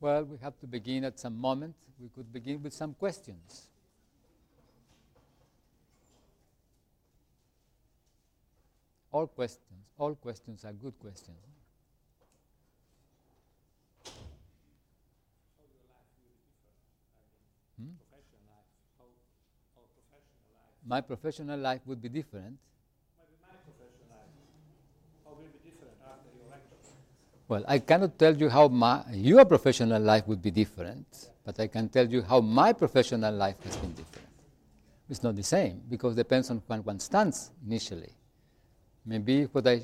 Well, we have to begin at some moment. We could begin with some questions. All questions, all questions are good questions. Hmm? My professional life would be different. Well, I cannot tell you how my, your professional life would be different, but I can tell you how my professional life has been different. It's not the same because it depends on when one stands initially. Maybe what I,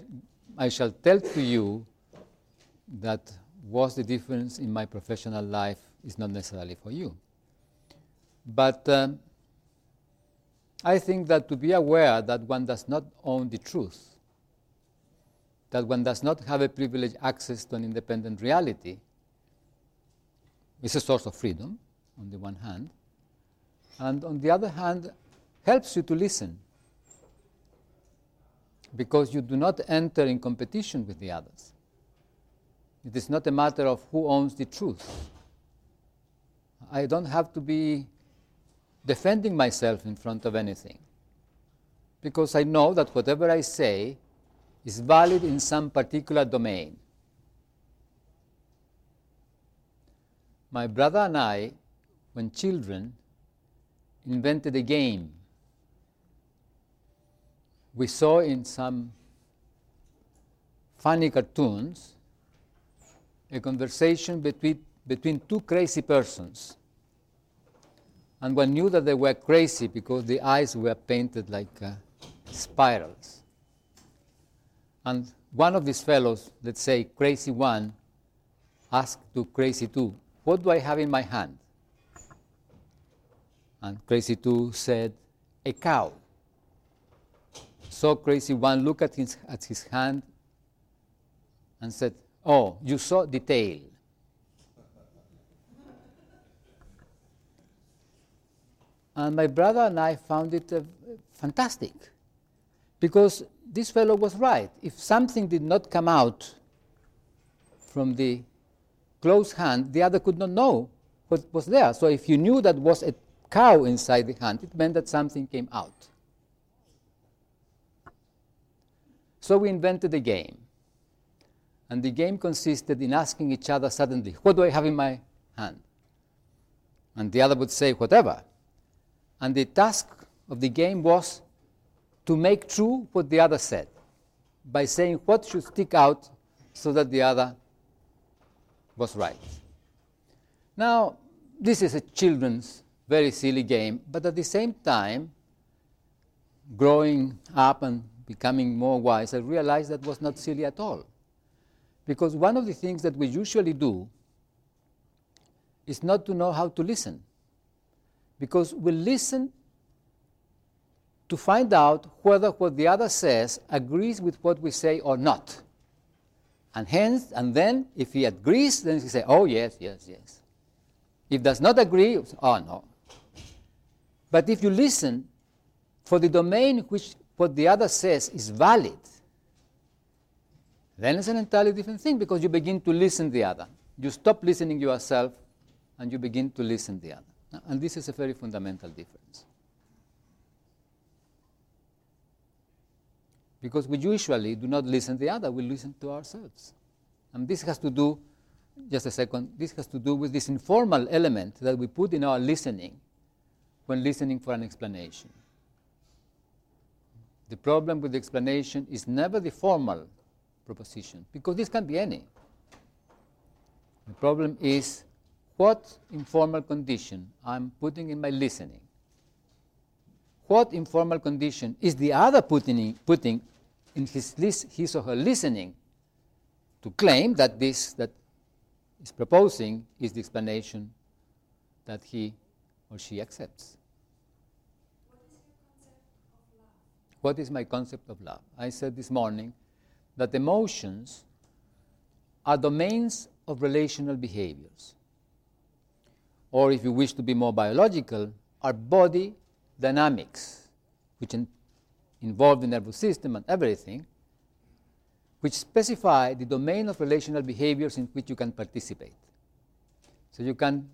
I shall tell to you that was the difference in my professional life is not necessarily for you. But um, I think that to be aware that one does not own the truth, that one does not have a privileged access to an independent reality, is a source of freedom, on the one hand, and on the other hand, helps you to listen because you do not enter in competition with the others. It is not a matter of who owns the truth. I don't have to be defending myself in front of anything because I know that whatever I say is valid in some particular domain. My brother and I, when children, invented a game we saw in some funny cartoons a conversation between, between two crazy persons. And one knew that they were crazy because the eyes were painted like uh, spirals. And one of these fellows, let's say crazy one, asked to crazy two, What do I have in my hand? And crazy two said, A cow. So crazy one looked at his, at his hand and said, Oh, you saw the tail. and my brother and I found it uh, fantastic because this fellow was right. If something did not come out from the closed hand, the other could not know what was there. So if you knew that was a cow inside the hand, it meant that something came out. So we invented a game. And the game consisted in asking each other suddenly, What do I have in my hand? And the other would say, Whatever. And the task of the game was to make true what the other said by saying what should stick out so that the other was right. Now, this is a children's very silly game, but at the same time, growing up and becoming more wise, I realized that was not silly at all. Because one of the things that we usually do is not to know how to listen. Because we listen to find out whether what the other says agrees with what we say or not. And hence, and then if he agrees, then he say, oh yes, yes, yes. If does not agree, oh no. But if you listen for the domain which what the other says is valid, then it's an entirely different thing because you begin to listen the other. You stop listening yourself and you begin to listen the other. And this is a very fundamental difference. Because we usually do not listen to the other, we listen to ourselves. And this has to do, just a second, this has to do with this informal element that we put in our listening when listening for an explanation. The problem with the explanation is never the formal proposition, because this can be any. The problem is what informal condition I'm putting in my listening. What informal condition is the other putting, putting in his, list, his or her listening to claim that this that is proposing is the explanation that he or she accepts? What is my concept of love? I said this morning that emotions are domains of relational behaviors. Or, if you wish to be more biological, are body dynamics, which in, involve the nervous system and everything, which specify the domain of relational behaviors in which you can participate. So you can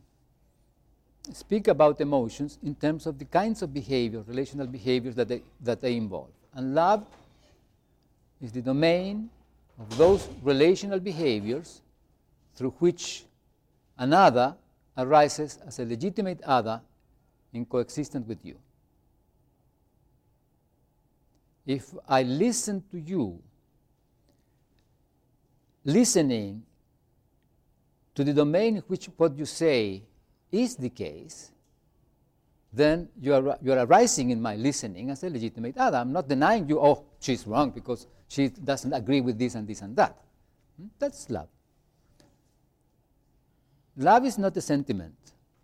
speak about emotions in terms of the kinds of behavior, relational behaviors that they, that they involve. And love is the domain of those relational behaviors through which another arises as a legitimate other in coexistence with you. If I listen to you, listening to the domain in which what you say is the case, then you are, you are arising in my listening as a legitimate other. I'm not denying you, oh, she's wrong because she doesn't agree with this and this and that. Hmm? That's love. Love is not a sentiment.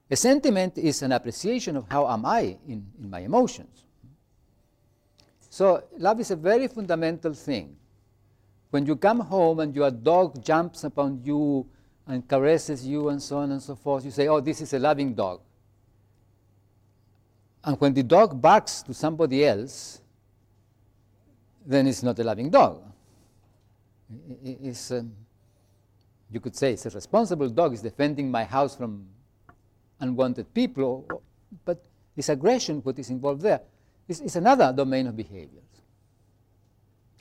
A sentiment is an appreciation of how am I in, in my emotions. So love is a very fundamental thing. When you come home and your dog jumps upon you and caresses you and so on and so forth, you say, oh, this is a loving dog. And when the dog barks to somebody else, then it's not a loving dog. It's, um, you could say it's a responsible dog, it's defending my house from unwanted people, but it's aggression what is involved there. It's, another domain of behaviors.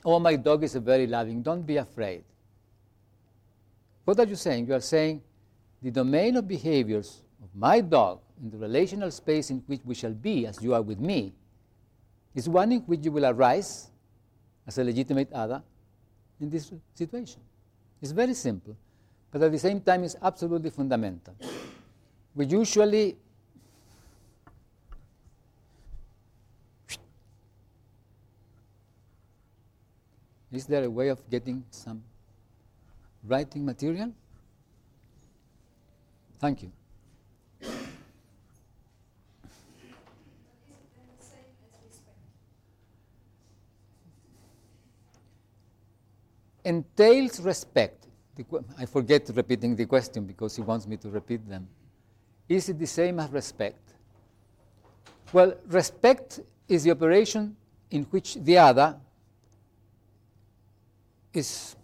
Oh, my dog is very loving, don't be afraid. What are you saying? You are saying the domain of behaviors of my dog in the relational space in which we shall be as you are with me is one in which you will arise as a legitimate other in this situation. It's very simple, but at the same time, it's absolutely fundamental. We usually Is there a way of getting some writing material? Thank you. Entails respect. I forget repeating the question because he wants me to repeat them. Is it the same as respect? Well, respect is the operation in which the other is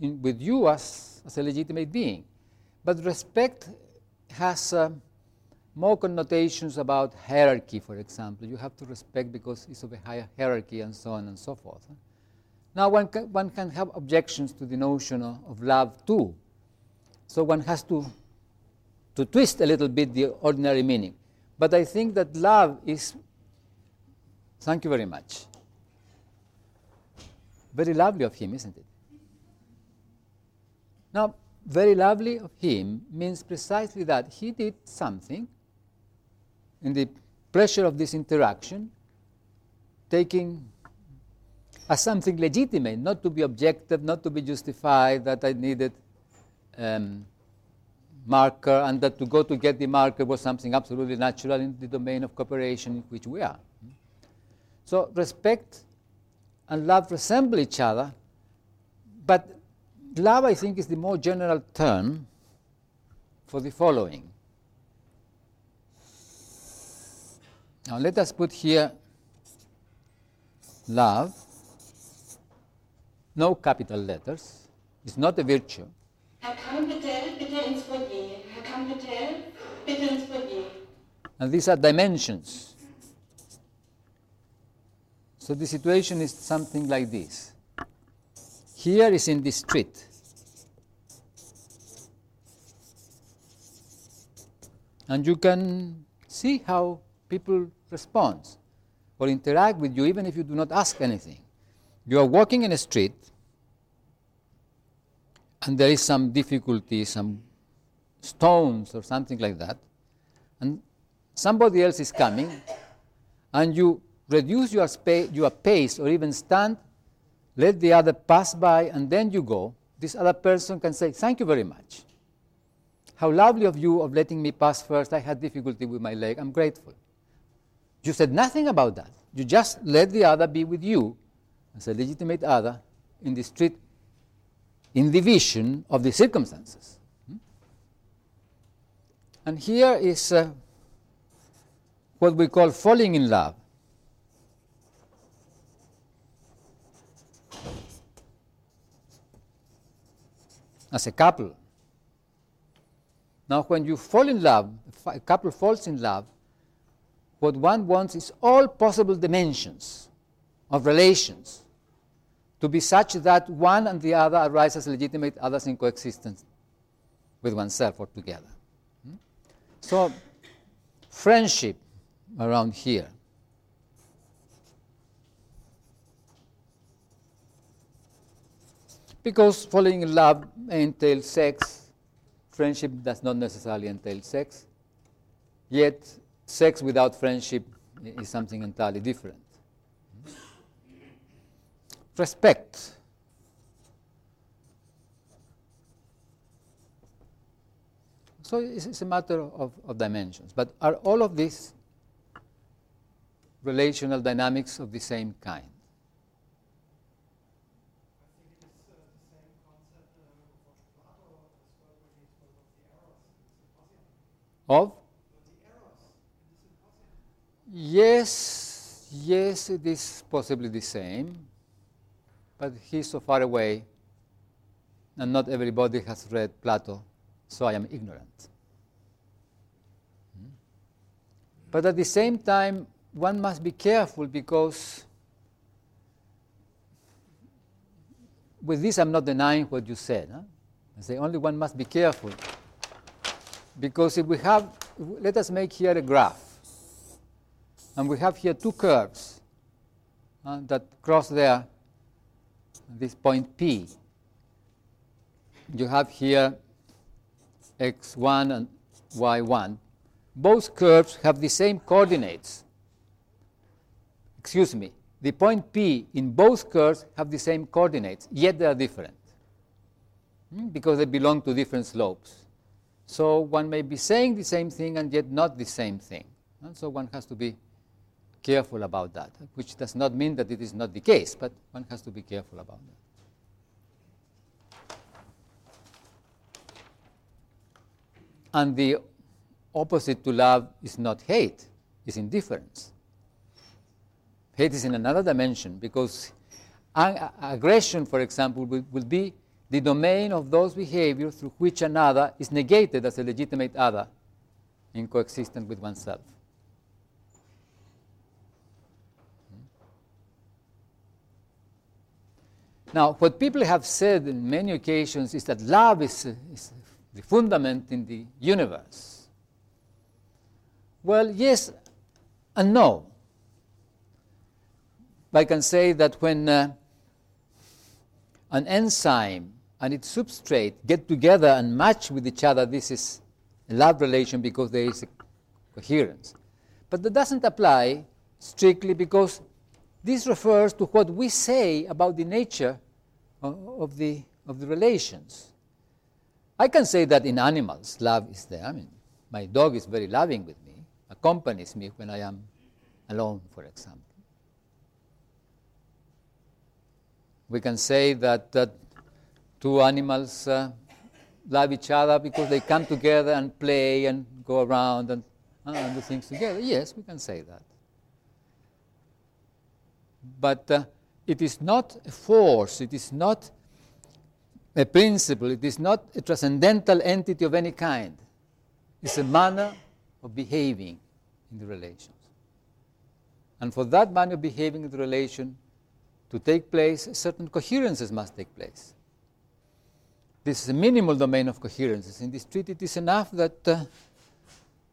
in, with you as, as a legitimate being. But respect has uh, more connotations about hierarchy, for example. You have to respect because it's of a higher hierarchy and so on and so forth. Now, one can, one can have objections to the notion of, of love too. So one has to, to twist a little bit the ordinary meaning. But I think that love is, thank you very much. Very lovely of him, isn't it? Now, very lovely of him means precisely that he did something in the pressure of this interaction, taking as something legitimate, not to be objective, not to be justified, that I needed um, marker and that to go to get the marker was something absolutely natural in the domain of cooperation in which we are. So respect and love resemble each other, but love, I think, is the more general term for the following. Now let us put here love, no capital letters, it's not a virtue. And these are dimensions. So the situation is something like this. Here is in the street. And you can see how people respond or interact with you even if you do not ask anything. You are walking in a street and there is some difficulty, some stones or something like that, and somebody else is coming, and you reduce your, spa- your pace or even stand let the other pass by, and then you go, this other person can say, Thank you very much. How lovely of you of letting me pass first. I had difficulty with my leg. I'm grateful. You said nothing about that. You just let the other be with you as a legitimate other in the street, in the vision of the circumstances. Hmm? And here is uh, what we call falling in love. As a couple. Now, when you fall in love, a couple falls in love, what one wants is all possible dimensions of relations to be such that one and the other arise as legitimate others in coexistence with oneself or together. Hmm? So, friendship around here. Because falling in love entails sex, friendship does not necessarily entail sex, yet sex without friendship is something entirely different. Respect. So it's, a matter of, of dimensions. But are all of these relational dynamics of the same kind? Of? Yes, yes, it is possibly the same, but he's so far away, and not everybody has read Plato, so I am ignorant. Hmm? But at the same time, one must be careful because with this I'm not denying what you said. Huh? I say only one must be careful because if we have, let us make here a graph. And we have here two curves uh, that cross there, this point P. You have here x1 and y1. Both curves have the same coordinates. Excuse me, the point P in both curves have the same coordinates, yet they are different hmm? because they belong to different slopes. So one may be saying the same thing and yet not the same thing. And so one has to be careful about that, which does not mean that it is not the case, but one has to be careful about that. And the opposite to love is not hate, it's indifference. Hate is in another dimension because aggression, for example, will, will be the domain of those behaviors through which another is negated as a legitimate other in coexistence with oneself. Now, what people have said in many occasions is that love is, is the fundament in the universe. Well, yes and no. I can say that when uh, an enzyme and its substrate get together and match with each other, this is a love relation because there is coherence. But that doesn't apply strictly because this refers to what we say about the nature of the, of the relations. I can say that in animals, love is there. I mean, my dog is very loving with me, accompanies me when I am alone, for example. We can say that, that two animals uh, love each other because they come together and play and go around and, uh, and do things together. Yes, we can say that. But uh, it is not a force, it is not a principle, it is not a transcendental entity of any kind. It's a manner of behaving in the relations. And for that manner of behaving in the relation to take place, certain coherences must take place. This is a minimal domain of coherences. In this treaty, it is enough that uh,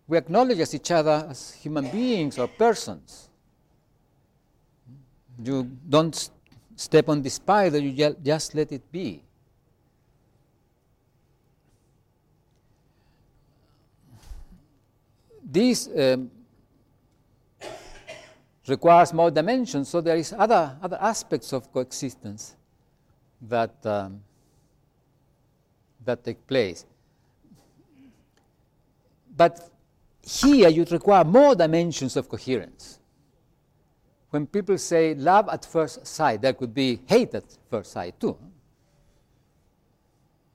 we acknowledge as each other as human beings or persons. You don't st- step on the spider, you just let it be. This um, requires more dimensions, so there is other, other aspects of coexistence that um, that take place. But here you require more dimensions of coherence. When people say love at first sight, there could be hate at first sight too.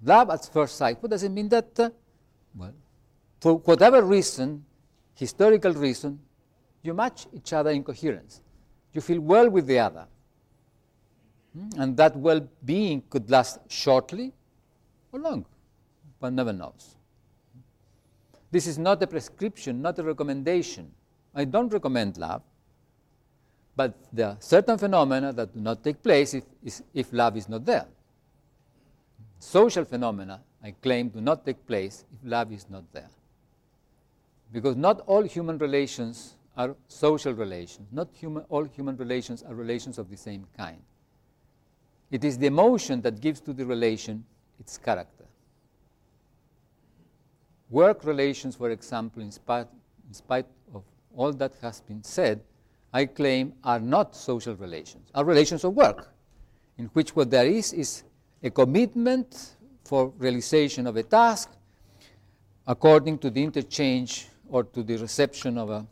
Love at first sight, what does it mean that? Uh, well, for whatever reason, historical reason, you match each other in coherence. You feel well with the other. Hmm? And that well being could last shortly or long. One never knows. This is not a prescription, not a recommendation. I don't recommend love, but there are certain phenomena that do not take place if, if love is not there. Social phenomena, I claim, do not take place if love is not there. Because not all human relations are social relations. Not human, all human relations are relations of the same kind. It is the emotion that gives to the relation its character. Work relations, for example, in spite, in spite of all that has been said, I claim are not social relations, are relations of work, in which what there is is a commitment for realization of a task according to the interchange or to the reception of a,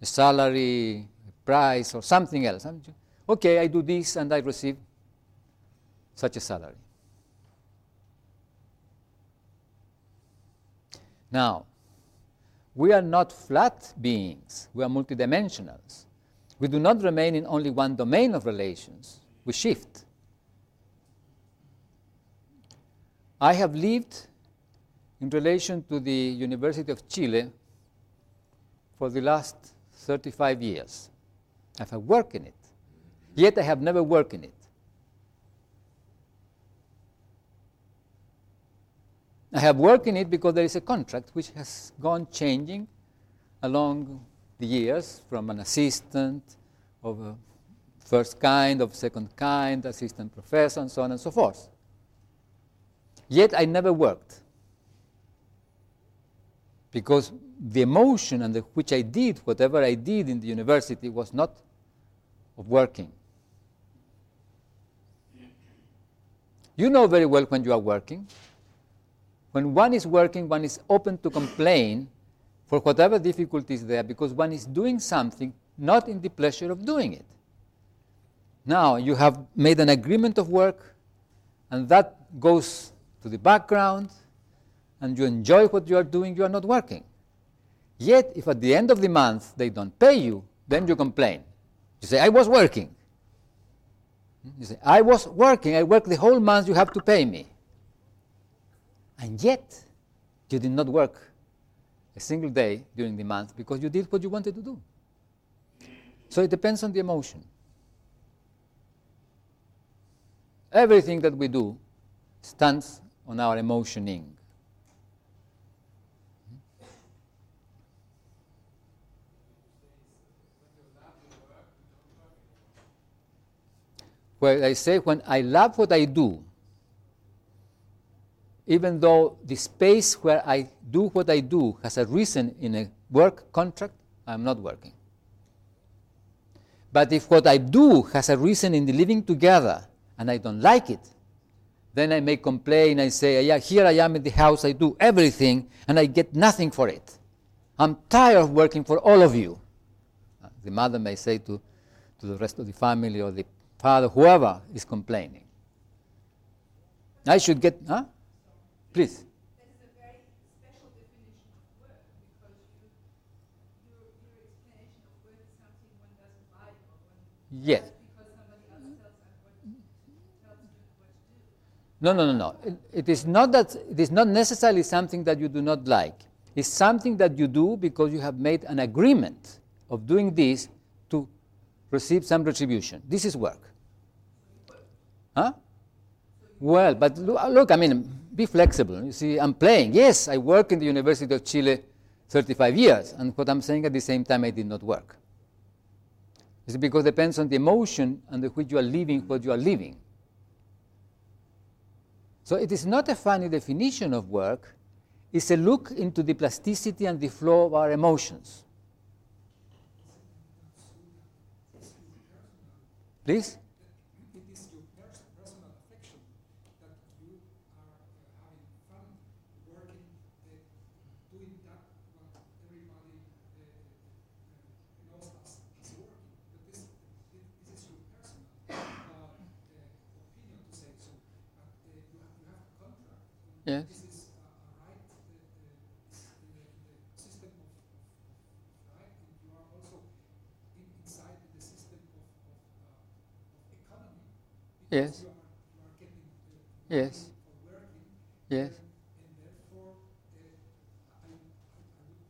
a salary, a price, or something else. Okay, I do this and I receive such a salary. Now, we are not flat beings, we are multidimensionals. We do not remain in only one domain of relations, we shift. I have lived in relation to the University of Chile for the last 35 years. I have worked in it, yet I have never worked in it. I have worked in it because there is a contract which has gone changing along the years from an assistant of a first kind, of second kind, assistant professor, and so on and so forth. Yet I never worked because the emotion under which I did whatever I did in the university was not of working. You know very well when you are working when one is working, one is open to complain for whatever difficulty is there because one is doing something not in the pleasure of doing it. Now, you have made an agreement of work, and that goes to the background, and you enjoy what you are doing, you are not working. Yet, if at the end of the month they don't pay you, then you complain. You say, I was working. You say, I was working, I worked the whole month, you have to pay me. And yet, you did not work a single day during the month because you did what you wanted to do. So it depends on the emotion. Everything that we do stands on our emotioning. Well, I say when I love what I do, even though the space where I do what I do has a reason in a work contract, I'm not working. But if what I do has a reason in the living together and I don't like it, then I may complain. I say, yeah, here I am in the house, I do everything, and I get nothing for it. I'm tired of working for all of you. The mother may say to, to the rest of the family or the father, whoever is complaining. I should get, huh? Please. Yes. No, no, no, no. It, it is not that it is not necessarily something that you do not like. It's something that you do because you have made an agreement of doing this to receive some retribution. This is work. Huh? Well, but look, look I mean, be flexible. You see, I'm playing. Yes, I work in the University of Chile 35 years, and what I'm saying at the same time, I did not work. It's because it depends on the emotion under which you are living what you are living. So it is not a funny definition of work, it's a look into the plasticity and the flow of our emotions. Please? Yes. This is uh, right, the, the, the, system of, of, right, you are also in, inside the system of, of, uh, of Yes. Getting yes. Yes. And therefore, uh, I, I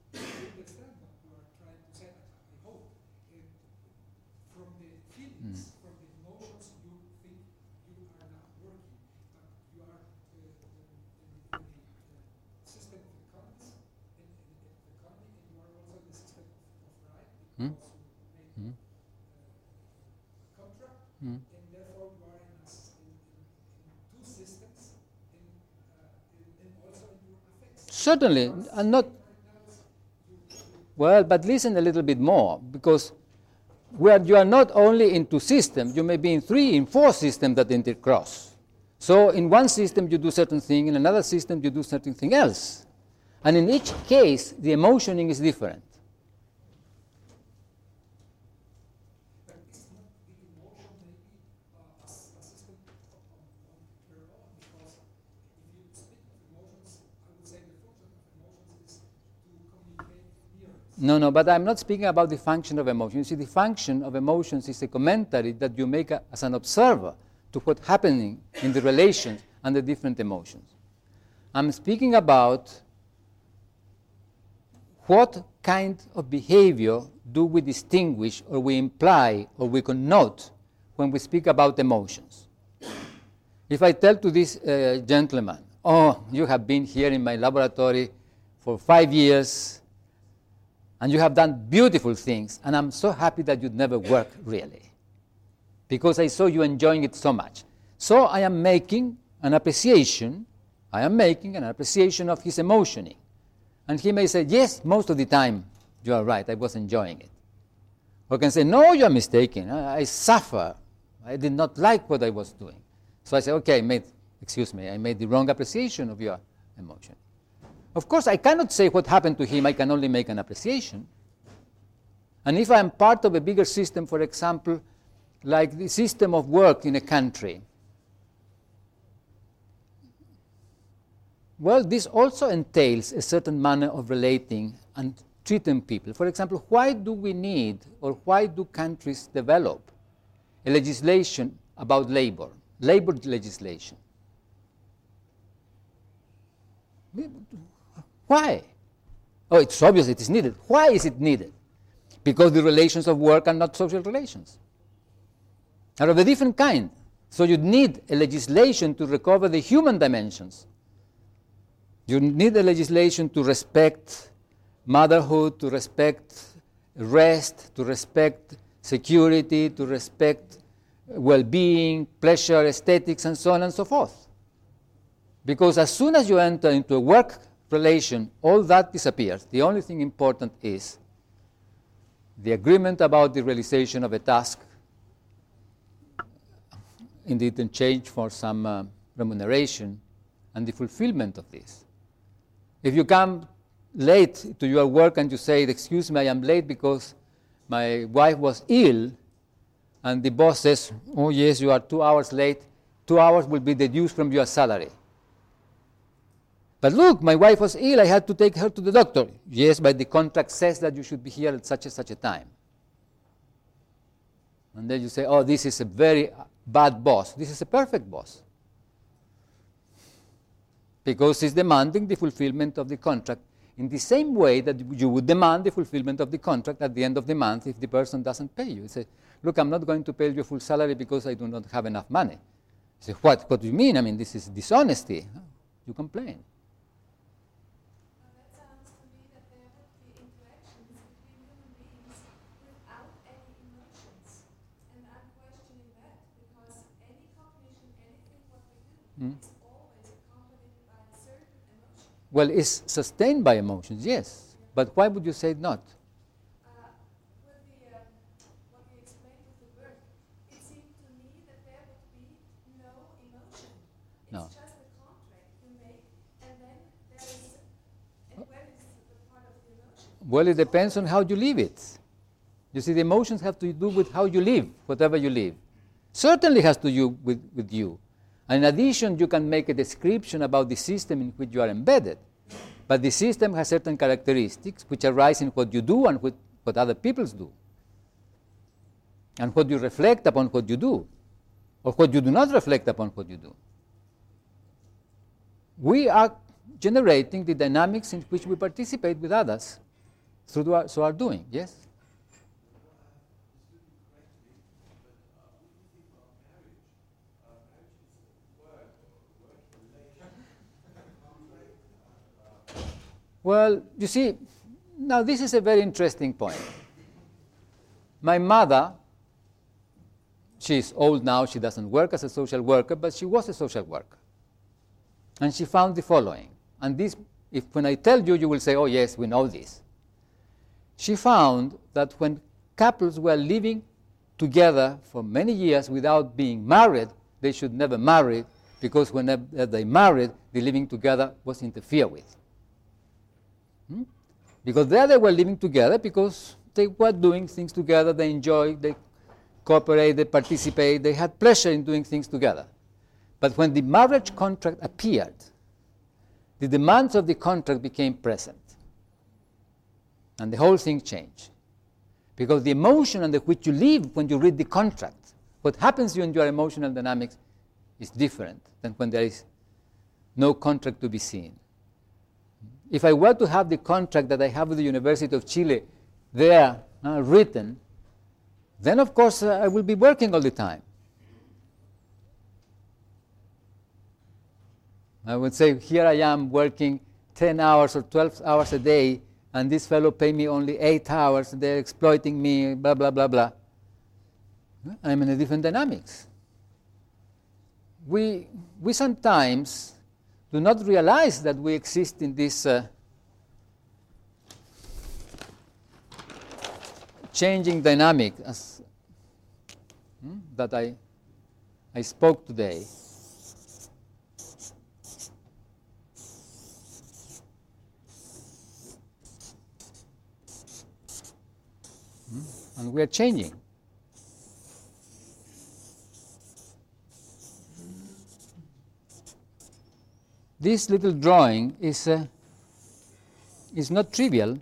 means for the emotions you think you are not working, but you are uh, in, in the system of economics, in, in, in the economy, and you are also in the system of, of right, Hmm? because you Hmm? made a contract, Mm. and therefore you are in, a s- in, in, in two systems, in, uh, in, and also in your affects. Certainly, and not. Well, but listen a little bit more, because where you are not only in two systems, you may be in three, in four systems that intercross. So in one system you do certain thing, in another system you do certain thing else. And in each case, the emotioning is different. But is not the emotion maybe uh, a, s- a system on, on, on their own? Because if you speak of emotions, I would say the function of emotions is to communicate nearness. No, no, but I'm not speaking about the function of emotion. You see, the function of emotions is a commentary that you make a, as an observer to what's happening in the relations and the different emotions. I'm speaking about what kind of behavior do we distinguish or we imply or we connote when we speak about emotions. If I tell to this uh, gentleman, oh, you have been here in my laboratory for five years, and you have done beautiful things, and I'm so happy that you'd never work really, because I saw you enjoying it so much. So I am making an appreciation, I am making an appreciation of his emotioning. And he may say, Yes, most of the time you are right, I was enjoying it. Or can say, No, you are mistaken, I, I suffer, I did not like what I was doing. So I say, Okay, I made, excuse me, I made the wrong appreciation of your emotion. Of course, I cannot say what happened to him, I can only make an appreciation. And if I am part of a bigger system, for example, like the system of work in a country, well, this also entails a certain manner of relating and treating people. For example, why do we need or why do countries develop a legislation about labor, labor legislation? Why? Oh, it's obvious it is needed. Why is it needed? Because the relations of work are not social relations, are of a different kind. So you need a legislation to recover the human dimensions. You need a legislation to respect motherhood, to respect rest, to respect security, to respect well being, pleasure, aesthetics, and so on and so forth. Because as soon as you enter into a work relation, all that disappears. The only thing important is the agreement about the realization of a task, indeed in exchange for some uh, remuneration, and the fulfillment of this. If you come late to your work and you say, Excuse me, I am late because my wife was ill, and the boss says, Oh, yes, you are two hours late, two hours will be deduced from your salary. But look, my wife was ill, I had to take her to the doctor. Yes, but the contract says that you should be here at such and such a time. And then you say, Oh, this is a very bad boss. This is a perfect boss because he's demanding the fulfillment of the contract in the same way that you would demand the fulfillment of the contract at the end of the month if the person doesn't pay you. You say, look, I'm not going to pay you full salary because I do not have enough money. You say, what? What do you mean? I mean, this is dishonesty. You complain. Well, that sounds to me that there would be interactions between human beings without any emotions. And I'm questioning that because any cognition, anything what we do, Mm. is always accompanied by a certain emotion. Well, it's sustained by emotions, yes. But why would you say not? Uh, with the, um, what you explained with the work, it seemed to me that there would be no emotion. It's just a contract you make, and then there is, and where is the part of the emotion? Well, it depends on how you live it. You see, the emotions have to do with how you live, whatever you live. Certainly has to do with, with you. And in addition, you can make a description about the system in which you are embedded. But the system has certain characteristics which arise in what you do and what, what other people do. And what you reflect upon what you do, or what you do not reflect upon what you do. We are generating the dynamics in which we participate with others through our, through our doing, yes? Well, you see, now this is a very interesting point. My mother, she's old now, she doesn't work as a social worker, but she was a social worker. And she found the following. And this, if when I tell you, you will say, oh, yes, we know this. She found that when couples were living together for many years without being married, they should never marry because whenever they married, the living together was interfered with. Hmm? Because there they were living together because they were doing things together, they enjoyed, they cooperate, they participate, they had pleasure in doing things together. But when the marriage contract appeared, the demands of the contract became present. And the whole thing changed. Because the emotion under which you live when you read the contract, what happens to you in your emotional dynamics is different than when there is no contract to be seen. If I were to have the contract that I have with the University of Chile there uh, written, then of course uh, I will be working all the time. I would say, here I am working 10 hours or 12 hours a day, and this fellow pay me only 8 hours, they're exploiting me, blah, blah, blah, blah. I'm in a different dynamics. We, we sometimes do not realize that we exist in this uh, changing dynamic as, hmm, that I, I spoke today. Hmm, and we are changing. This little drawing is, uh, is not trivial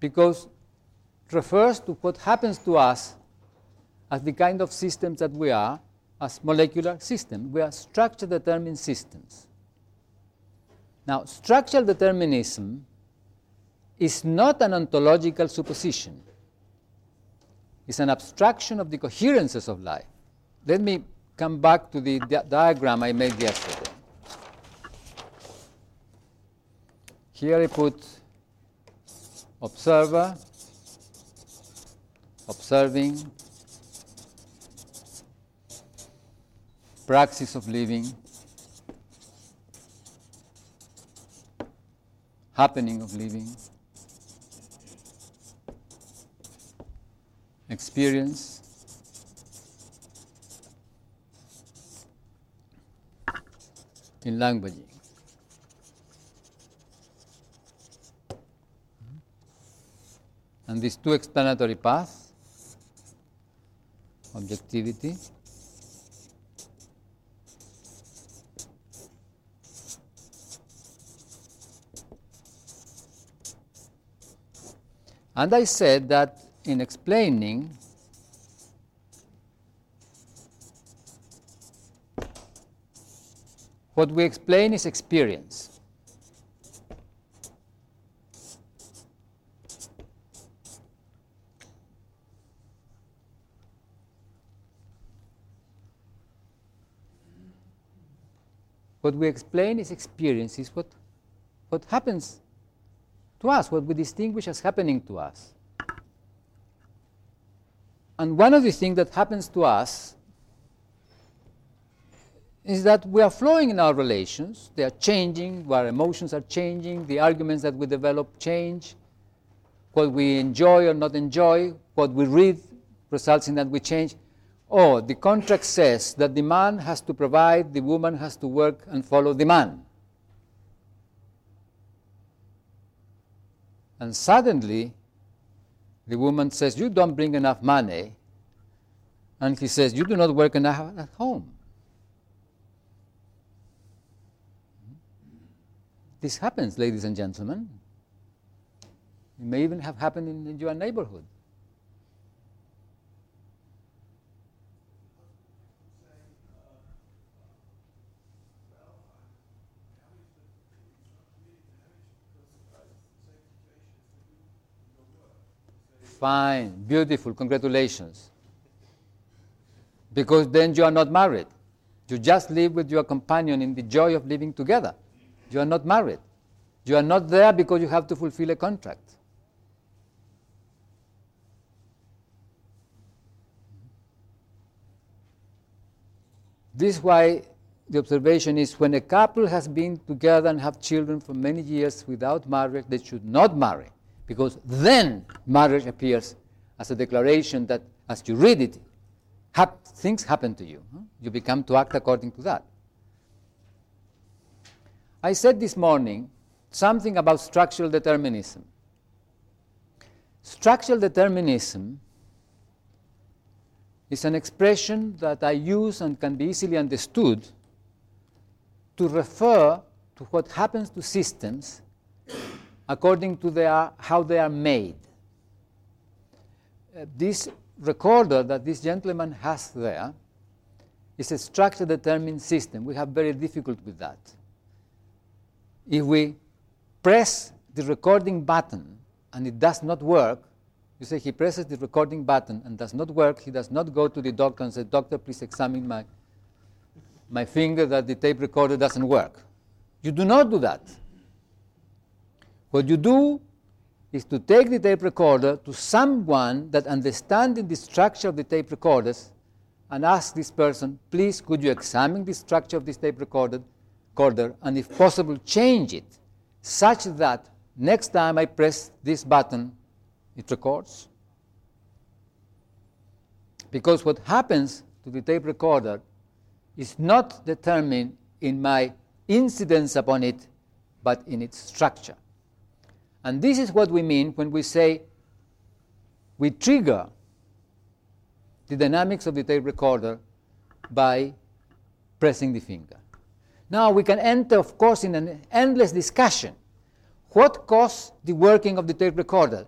because it refers to what happens to us as the kind of systems that we are, as molecular systems. We are structure determined systems. Now, structural determinism is not an ontological supposition. It's an abstraction of the coherences of life. Let me come back to the di- diagram I made yesterday. Here I put observer, observing, praxis of living, happening of living, experience, in language. Hmm? And these two explanatory paths, objectivity, and I said that in explaining what we explain is experience. What we explain is experience, is what, what happens to us, what we distinguish as happening to us. And one of the things that happens to us is that we are flowing in our relations, they are changing, our emotions are changing, the arguments that we develop change, what we enjoy or not enjoy, what we read results in that we change. Oh, the contract says that the man has to provide, the woman has to work and follow the man. And suddenly, the woman says, You don't bring enough money. And he says, You do not work enough at home. This happens, ladies and gentlemen. It may even have happened in, in your neighborhood. Fine, beautiful, congratulations. Because then you are not married. You just live with your companion in the joy of living together. You are not married. You are not there because you have to fulfill a contract. This is why the observation is when a couple has been together and have children for many years without marriage, they should not marry, because then marriage appears as a declaration that, as you read it, hap- things happen to you. You become to act according to that. I said this morning something about structural determinism. Structural determinism is an expression that I use and can be easily understood to refer to what happens to systems according to their, how they are made. Uh, this recorder that this gentleman has there is a structure determined system. We have very difficult with that. If we press the recording button and it does not work, you say he presses the recording button and does not work, he does not go to the doctor and say, Doctor, please examine my, my finger that the tape recorder doesn't work. You do not do that. What you do is to take the tape recorder to someone that understands the structure of the tape recorders and ask this person, please, could you examine the structure of this tape recorder, recorder and if possible, change it such that next time I press this button, it records? Because what happens to the tape recorder is not determined in my incidence upon it, but in its structure. And this is what we mean when we say we trigger the dynamics of the tape recorder by pressing the finger. Now we can enter, of course, in an endless discussion. What caused the working of the tape recorder?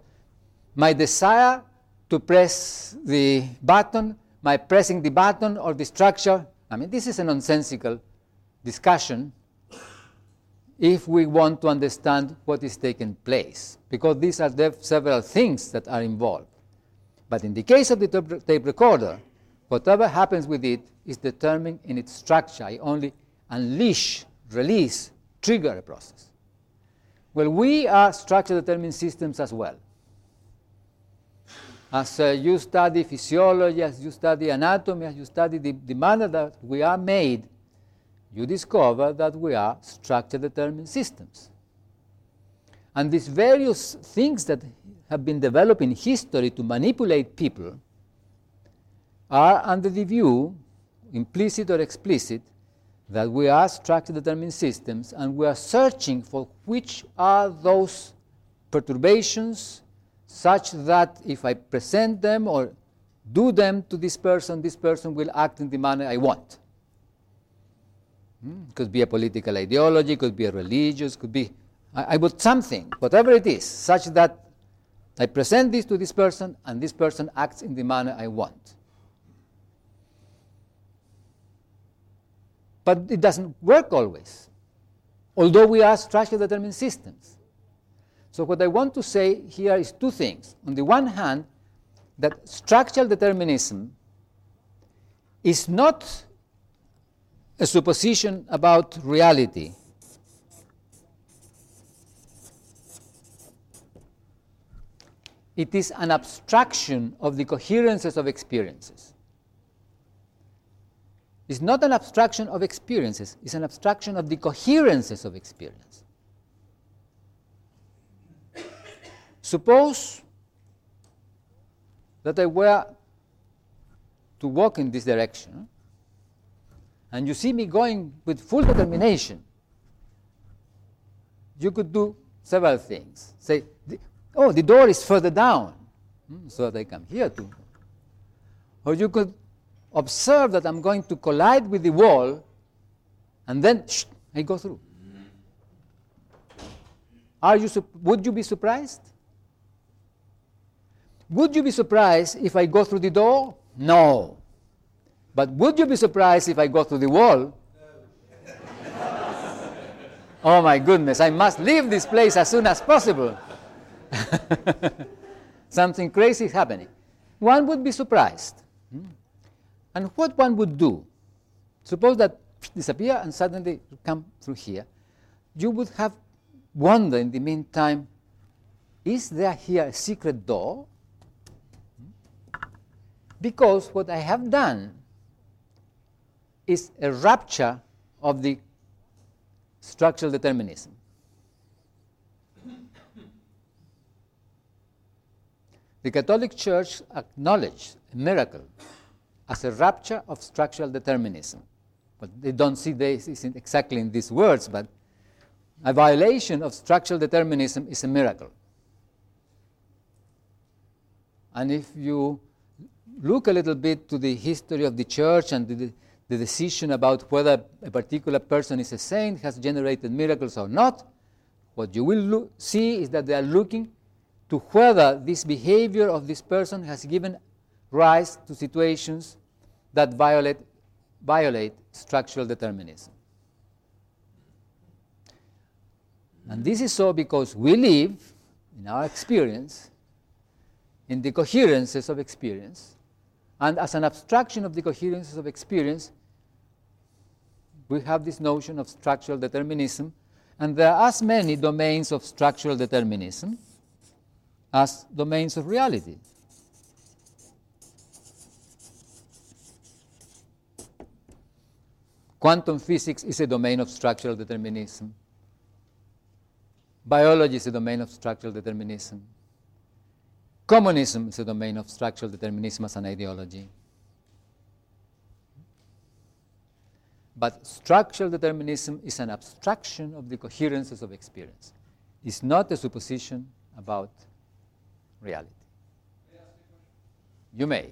My desire to press the button, my pressing the button, or the structure? I mean, this is a nonsensical discussion if we want to understand what is taking place, because these are several things that are involved. But in the case of the tape- tape recorder, whatever happens with it is determined in its structure. I only unleash, release, trigger a process. Well, we are structure determined systems as well. As uh, you study physiology, as you study anatomy, as you study the, the manner that we are made, you discover that we are structure determined systems. And these various things that have been developed in history to manipulate people are under the view, implicit or explicit, that we are structure determined systems and we are searching for which are those perturbations such that if I present them or do them to this person, this person will act in the manner I want. Hmm? Could be a political ideology, could be a religious, could be, I, I would something, whatever it is, such that I present this to this person and this person acts in the manner I want. But it doesn't work always, although we are structure determined systems. So, what I want to say here is two things. On the one hand, that structural determinism is not a supposition about reality. It is an abstraction of the coherences of experiences. It's not an abstraction of experiences, it's an abstraction of the coherences of experience. Suppose that I were to walk in this direction, and you see me going with full determination, you could do several things. Say, oh, the door is further down, hmm, so that I come here too. Or you could observe that I'm going to collide with the wall, and then shh, I go through. Are you, would you be surprised? Would you be surprised if I go through the door? No. But would you be surprised if I go through the wall? oh my goodness, I must leave this place as soon as possible. Something crazy is happening. One would be surprised. And what one would do? suppose that disappear and suddenly come through here, you would have wonder in the meantime, is there here a secret door? Because what I have done is a rupture of the structural determinism. The Catholic Church acknowledged a miracle as a rupture of structural determinism. But they don't see this exactly in these words, but a violation of structural determinism is a miracle. And if you look a little bit to the history of the church and the, the decision about whether a particular person is a saint has generated miracles or not, what you will see is that they are looking to whether this behavior of this person has given rise to situations that violate, violate structural determinism. And this is so because we live, in our experience, in the coherences of experience. And as an abstraction of the coherences of experience, we have this notion of structural determinism. And there are as many domains of structural determinism as domains of reality. Quantum physics is a domain of structural determinism. Biology is a domain of structural determinism. Communism is a domain of structural determinism as an ideology. But structural determinism is an abstraction of the coherences of experience. It's not a supposition about reality. You may.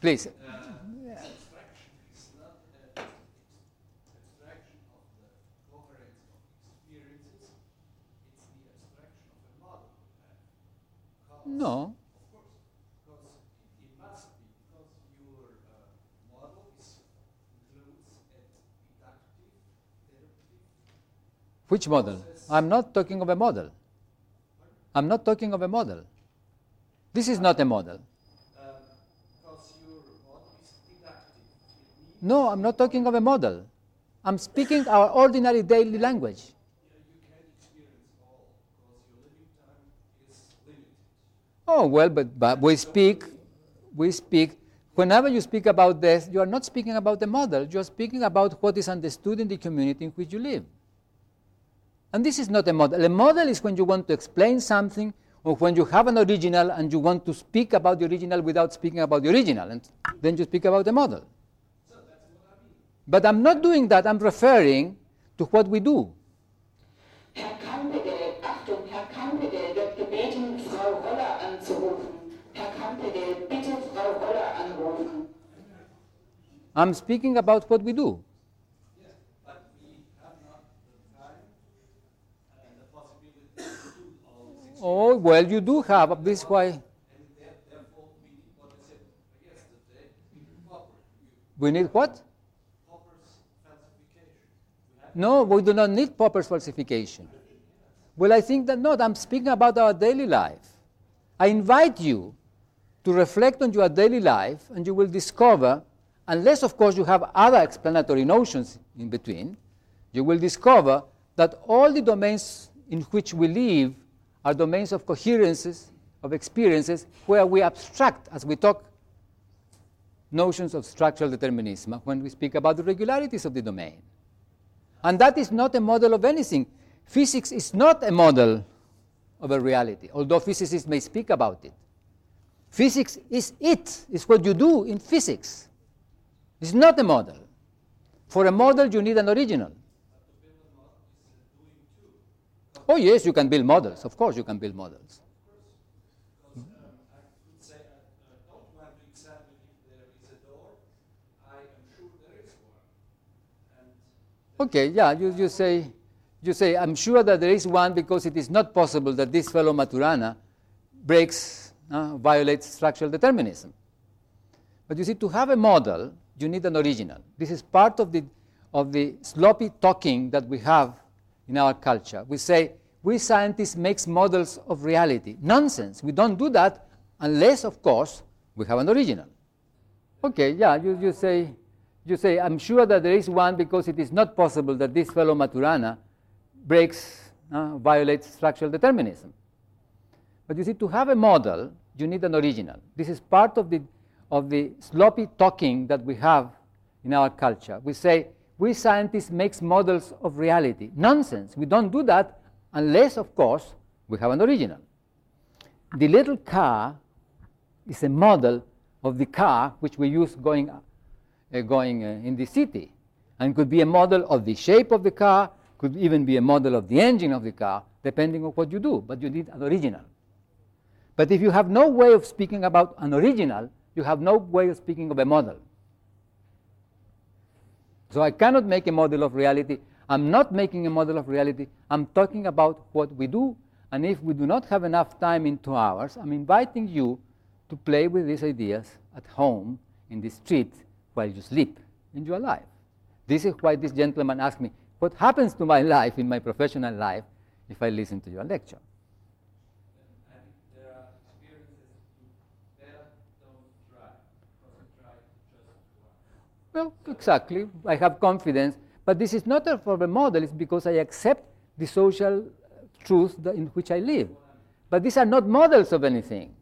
Please. No. Which model? I'm not talking of a model. I'm not talking of a model. This is not a model. No, I'm not talking of a model. I'm speaking our ordinary daily language. Oh, well, but, but we speak, we speak, whenever you speak about death, you are not speaking about the model, you are speaking about what is understood in the community in which you live. And this is not a model. A model is when you want to explain something or when you have an original and you want to speak about the original without speaking about the original, and then you speak about the model. So I mean. But I'm not doing that, I'm referring to what we do. I'm speaking about what we do. Oh, well, you do have. This why. We need what? No, we do not need Popper's falsification. Well, I think that not. I'm speaking about our daily life. I invite you to reflect on your daily life, and you will discover unless, of course, you have other explanatory notions in between, you will discover that all the domains in which we live are domains of coherences, of experiences, where we abstract as we talk notions of structural determinism when we speak about the regularities of the domain. And that is not a model of anything. Physics is not a model of a reality, although physicists may speak about it. Physics is it, it, is what you do in physics. It's not a model. For a model, you need an original. Oh, yes, you can build models. Of course, you can build models. Okay, yeah, you, you say, you say, I'm sure that there is one because it is not possible that this fellow Maturana breaks, uh, violates structural determinism. But you see, to have a model, you need an original. This is part of the, of the sloppy talking that we have in our culture. We say, we scientists make models of reality. Nonsense. We don't do that unless, of course, we have an original. Okay, yeah, you, you say, you say, I'm sure that there is one because it is not possible that this fellow Maturana breaks, uh, violates structural determinism. But you see, to have a model, you need an original. This is part of the, of the sloppy talking that we have in our culture. We say, we scientists make models of reality. Nonsense. We don't do that unless, of course, we have an original. The little car is a model of the car which we use going, uh, going uh, in the city and could be a model of the shape of the car, could even be a model of the engine of the car, depending on what you do, but you need an original. But if you have no way of speaking about an original, you have no way of speaking of a model. So I cannot make a model of reality. I'm not making a model of reality. I'm talking about what we do. And if we do not have enough time in two hours, I'm inviting you to play with these ideas at home, in the street, while you sleep and you are alive. This is why this gentleman asked me, What happens to my life in my professional life if I listen to your lecture? And there are experiences you better don't try, because you try just once. Well, exactly. I have confidence. But this is not for the model, it's because I accept the social uh, truth in which I live. But these are not models of anything.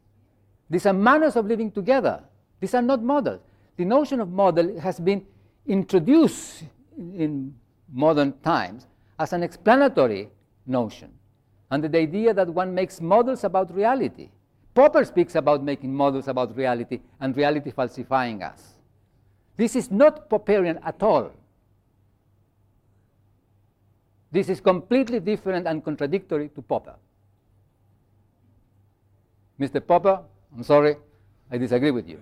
These are manners of living together. These are not models. The notion of model has been introduced in modern times as an explanatory notion, under the idea that one makes models about reality. Popper speaks about making models about reality and reality falsifying us. This is not Popperian at all. This is completely different and contradictory to Popper. Mr. Popper, I'm sorry, I disagree with you.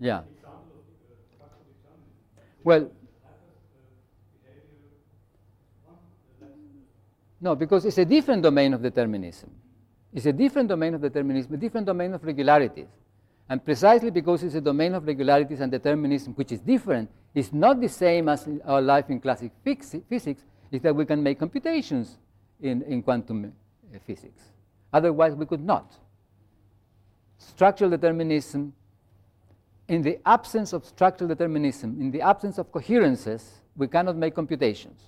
Yeah. example of uh, structural determinism? Well, No, because it's a different domain of determinism. It's a different domain of determinism, a different domain of regularities. And precisely because it's a domain of regularities and determinism, which is different, it's not the same as our life in classic physics, is that we can make computations in, in quantum uh, physics. Otherwise, we could not. Structural determinism, in the absence of structural determinism, in the absence of coherences, we cannot make computations.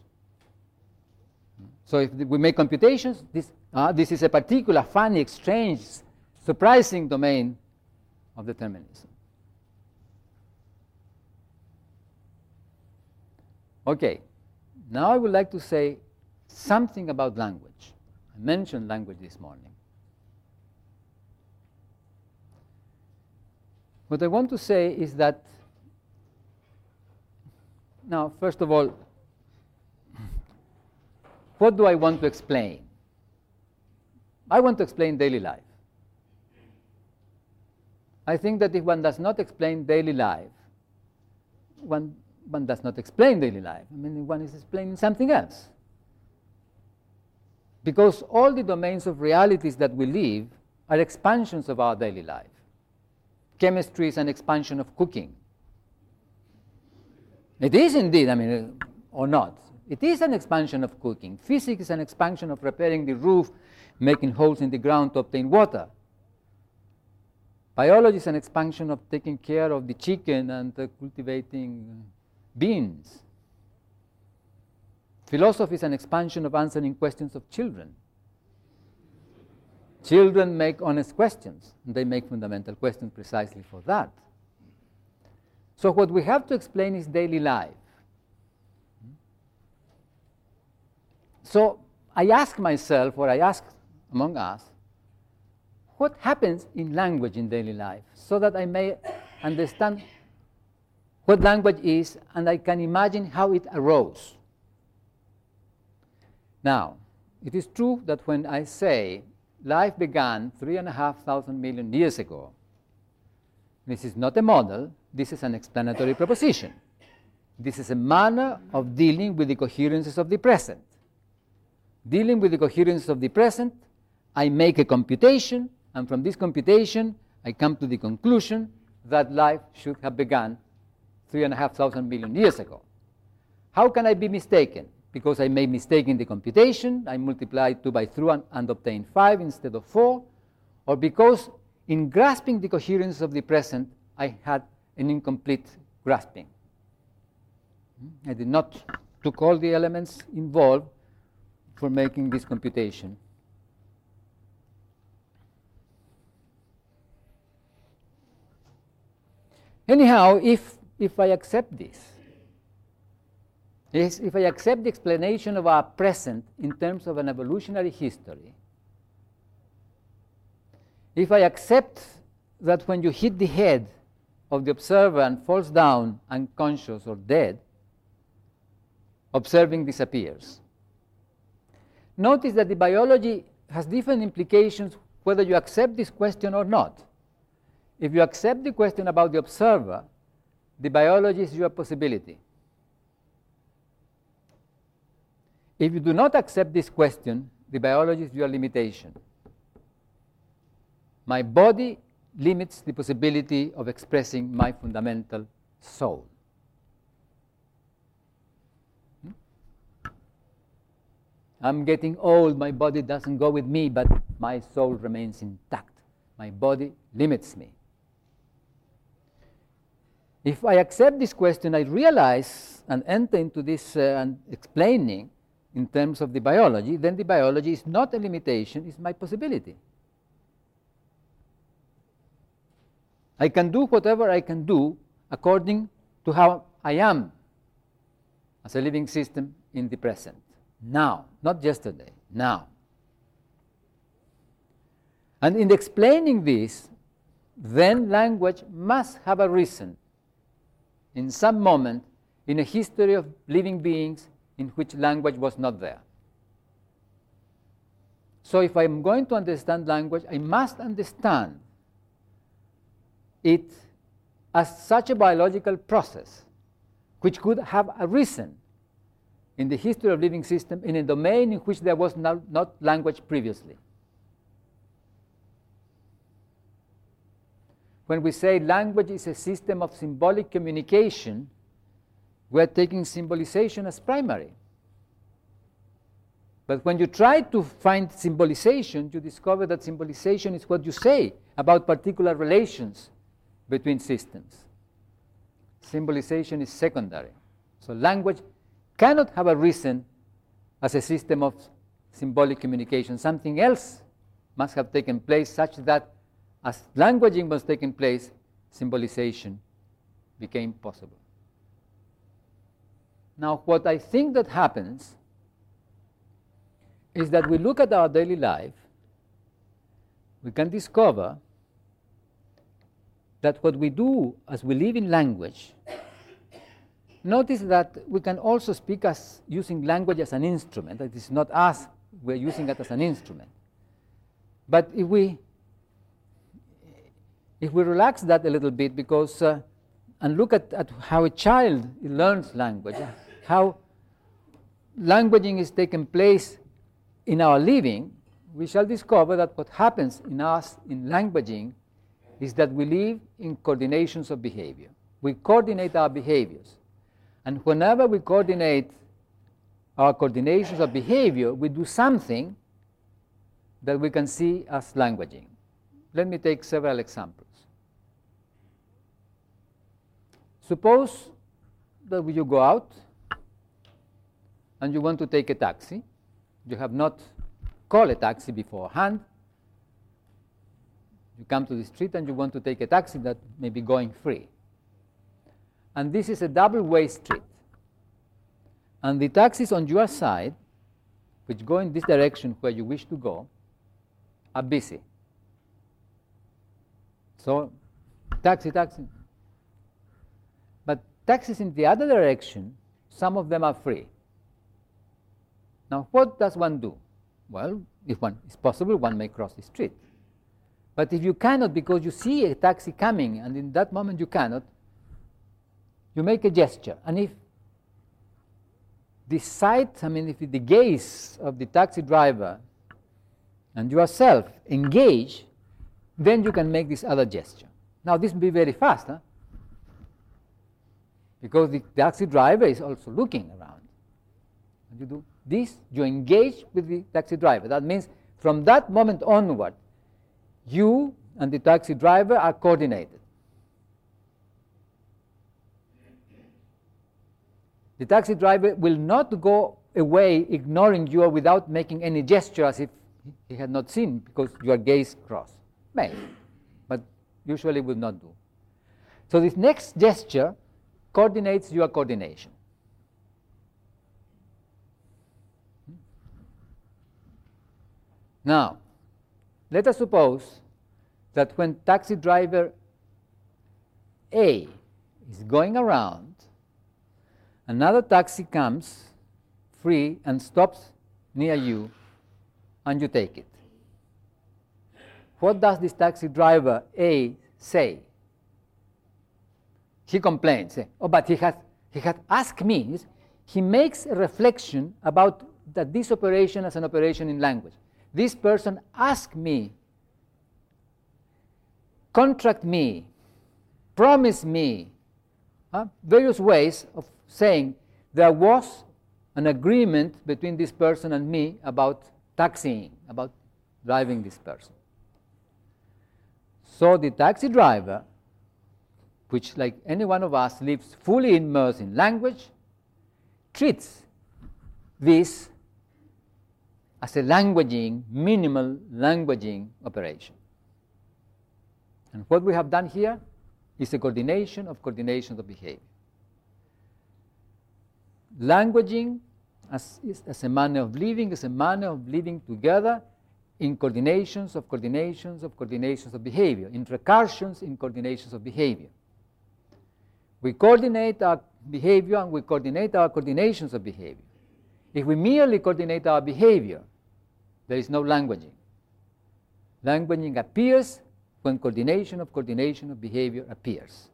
So if we make computations, this, uh, this is a particular funny, strange, surprising domain of determinism. Okay, now I would like to say something about language. I mentioned language this morning. What I want to say is that, now, first of all, what do I want to explain? I want to explain daily life. I think that if one does not explain daily life, one, one does not explain daily life. I mean, one is explaining something else. Because all the domains of realities that we live are expansions of our daily life. Chemistry is an expansion of cooking. It is indeed, I mean, or not. It is an expansion of cooking. Physics is an expansion of repairing the roof, making holes in the ground to obtain water. Biology is an expansion of taking care of the chicken and uh, cultivating beans. Philosophy is an expansion of answering questions of children. Children make honest questions, and they make fundamental questions precisely for that. So, what we have to explain is daily life. So, I ask myself, or I ask among us, what happens in language in daily life so that I may understand what language is and I can imagine how it arose. Now, it is true that when I say life began three and a half thousand million years ago, this is not a model, this is an explanatory proposition. This is a manner of dealing with the coherences of the present. Dealing with the coherences of the present, I make a computation, and from this computation, I come to the conclusion that life should have begun three and a half thousand million years ago. How can I be mistaken? Because I made mistake in the computation, I multiplied 2 by 3 and, and obtained 5 instead of 4, or because in grasping the coherence of the present, I had an incomplete grasping. Hmm? I did not took all the elements involved for making this computation. Anyhow, if, if I accept this, is if I accept the explanation of our present in terms of an evolutionary history, if I accept that when you hit the head of the observer and falls down unconscious or dead, observing disappears. Notice that the biology has different implications whether you accept this question or not. If you accept the question about the observer, the biology is your possibility. If you do not accept this question, the biology is your limitation. My body limits the possibility of expressing my fundamental soul. Hmm? I'm getting old, my body doesn't go with me, but my soul remains intact. My body limits me. If I accept this question, I realize and enter into this uh, explaining in terms of the biology, then the biology is not a limitation, it's my possibility. I can do whatever I can do according to how I am as a living system in the present, now, not yesterday, now. And in explaining this, then language must have arisen in some moment in a history of living beings in which language was not there. So, if I'm going to understand language, I must understand it as such a biological process which could have arisen in the history of living system in a domain in which there was not, not language previously. When we say language is a system of symbolic communication, we're taking symbolization as primary. But when you try to find symbolization, you discover that symbolization is what you say about particular relations between systems. Symbolization is secondary. So language cannot have arisen as a system of symbolic communication. Something else must have taken place such that as languaging was taking place, symbolization became possible. Now, what I think that happens is that we look at our daily life, we can discover that what we do as we live in language, notice that we can also speak as using language as an instrument. It is not us, we're using it as an instrument. But if we if we relax that a little bit because uh, and look at, at how a child learns language, how languaging is taking place in our living, we shall discover that what happens in us in languaging is that we live in coordinations of behavior. We coordinate our behaviors. And whenever we coordinate our coordinations of behavior, we do something that we can see as languaging. Let me take several examples. Suppose that you go out and you want to take a taxi. You have not called a taxi beforehand, you come to the street and you want to take a taxi that may be going free. And this is a double way street. And the taxis on your side, which go in this direction where you wish to go, are busy. So, taxi, taxi. But taxis in the other direction, some of them are free. Now, what does one do? Well, if one is possible, one may cross the street. But if you cannot because you see a taxi coming and in that moment you cannot, you make a gesture. And if the sight, I mean, if the gaze of the taxi driver and yourself engage, then you can make this other gesture. Now, this will be very fast. Huh? because the taxi driver is also looking around. And you do this, you engage with the taxi driver. That means from that moment onward, you and the taxi driver are coordinated. The taxi driver will not go away ignoring you or without making any gesture as if he had not seen because your gaze crossed. May, but usually will not do. So this next gesture coordinates your coordination. Now, let us suppose that when taxi driver A is going around, another taxi comes free and stops near you, and you take it. What does this taxi driver A say? He complains, eh, oh, but he has, he had asked me. He makes a reflection about that this operation as an operation in language. This person asked me, contract me, promise me, uh, various ways of saying there was an agreement between this person and me about taxiing, about driving this person. So the taxi driver, which like any one of us lives fully immersed in language, treats this as a languaging, minimal languaging operation. And what we have done here is a coordination of coordinations of behavior. Languaging as, as a manner of living is a manner of living together in coordinations of coordinations of coordinations of behavior, in recursions in coordinations of behavior. We coordinate our behavior and we coordinate our coordinations of behavior. If we merely coordinate our behavior, there is no languaging. Languaging appears when coordination of coordination of behavior appears.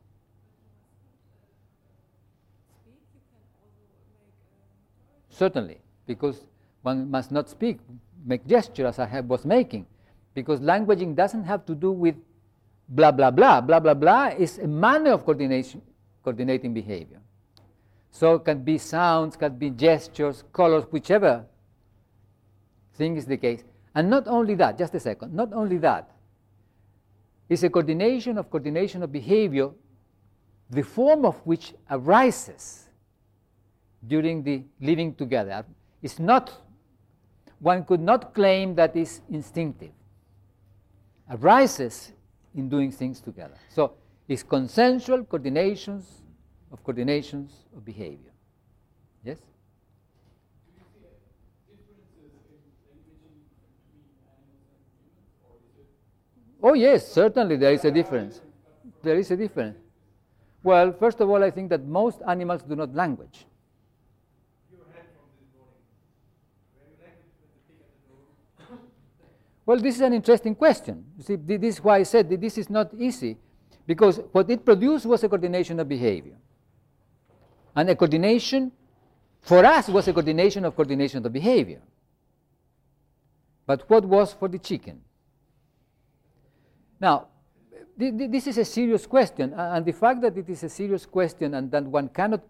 Certainly, because one must not speak, make gesture as I have, was making, because languaging doesn't have to do with blah blah blah. Blah blah blah is a manner of coordination, coordinating behavior. So it can be sounds, can be gestures, colors, whichever thing is the case. And not only that, just a second, not only that, it's a coordination of coordination of behavior, the form of which arises during the living together. It's not, one could not claim that it's instinctive. Arises in doing things together. So it's consensual coordinations of coordinations of behavior. Yes? Oh, yes, certainly there is a difference. There is a difference. Well, first of all, I think that most animals do not language. Well, this is an interesting question. See, this is why I said that this is not easy, because what it produced was a coordination of behavior. And a coordination, for us, was a coordination of coordination of behavior. But what was for the chicken? Now, th th this is a serious question, and the fact that it is a serious question and that one cannot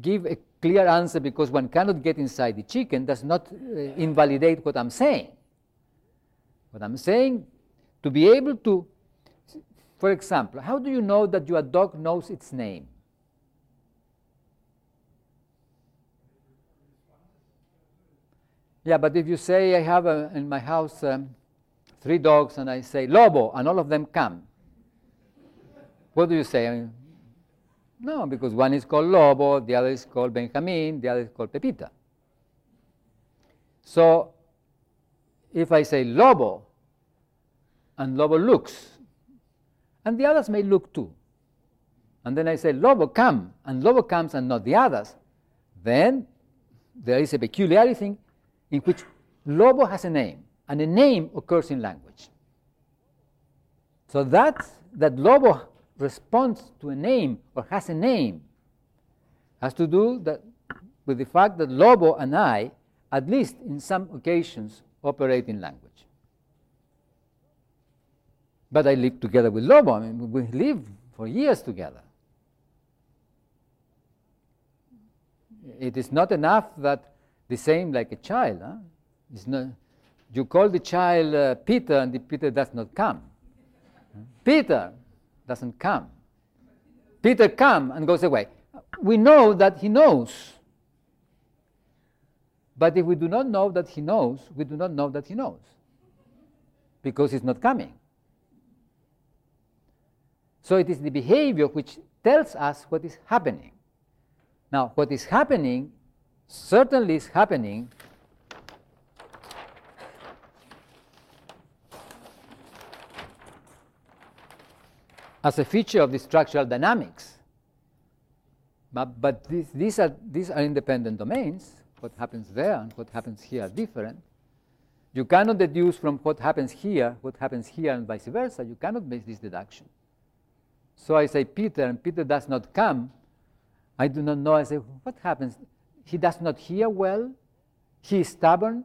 give a clear answer because one cannot get inside the chicken does not uh, invalidate what I'm saying. What I'm saying, to be able to, for example, how do you know that your dog knows its name? Yeah, but if you say I have a, in my house um, three dogs and I say Lobo, and all of them come, what do you say? I mean, no, because one is called Lobo, the other is called Benjamin, the other is called Pepita. So if I say Lobo, and Lobo looks, and the others may look too, and then I say Lobo come, and Lobo comes and not the others, then there is a peculiarity thing in which Lobo has a name, and a name occurs in language. So that, that Lobo responds to a name or has a name has to do that with the fact that Lobo and I, at least in some occasions, operate in language. But I live together with Lobo. I mean, we live for years together. It is not enough that the same like a child. Huh? It's not, you call the child uh, Peter and the Peter does not come. Peter doesn't come. Peter come and goes away. We know that he knows. But if we do not know that he knows, we do not know that he knows. Because he's not coming. So it is the behavior which tells us what is happening. Now, what is happening certainly is happening as a feature of the structural dynamics. But, but these, these, are, these are independent domains. What happens there and what happens here are different. You cannot deduce from what happens here what happens here and vice versa. You cannot make this deduction. So I say Peter, and Peter does not come. I do not know. I say, what happens? He does not hear well. He is stubborn.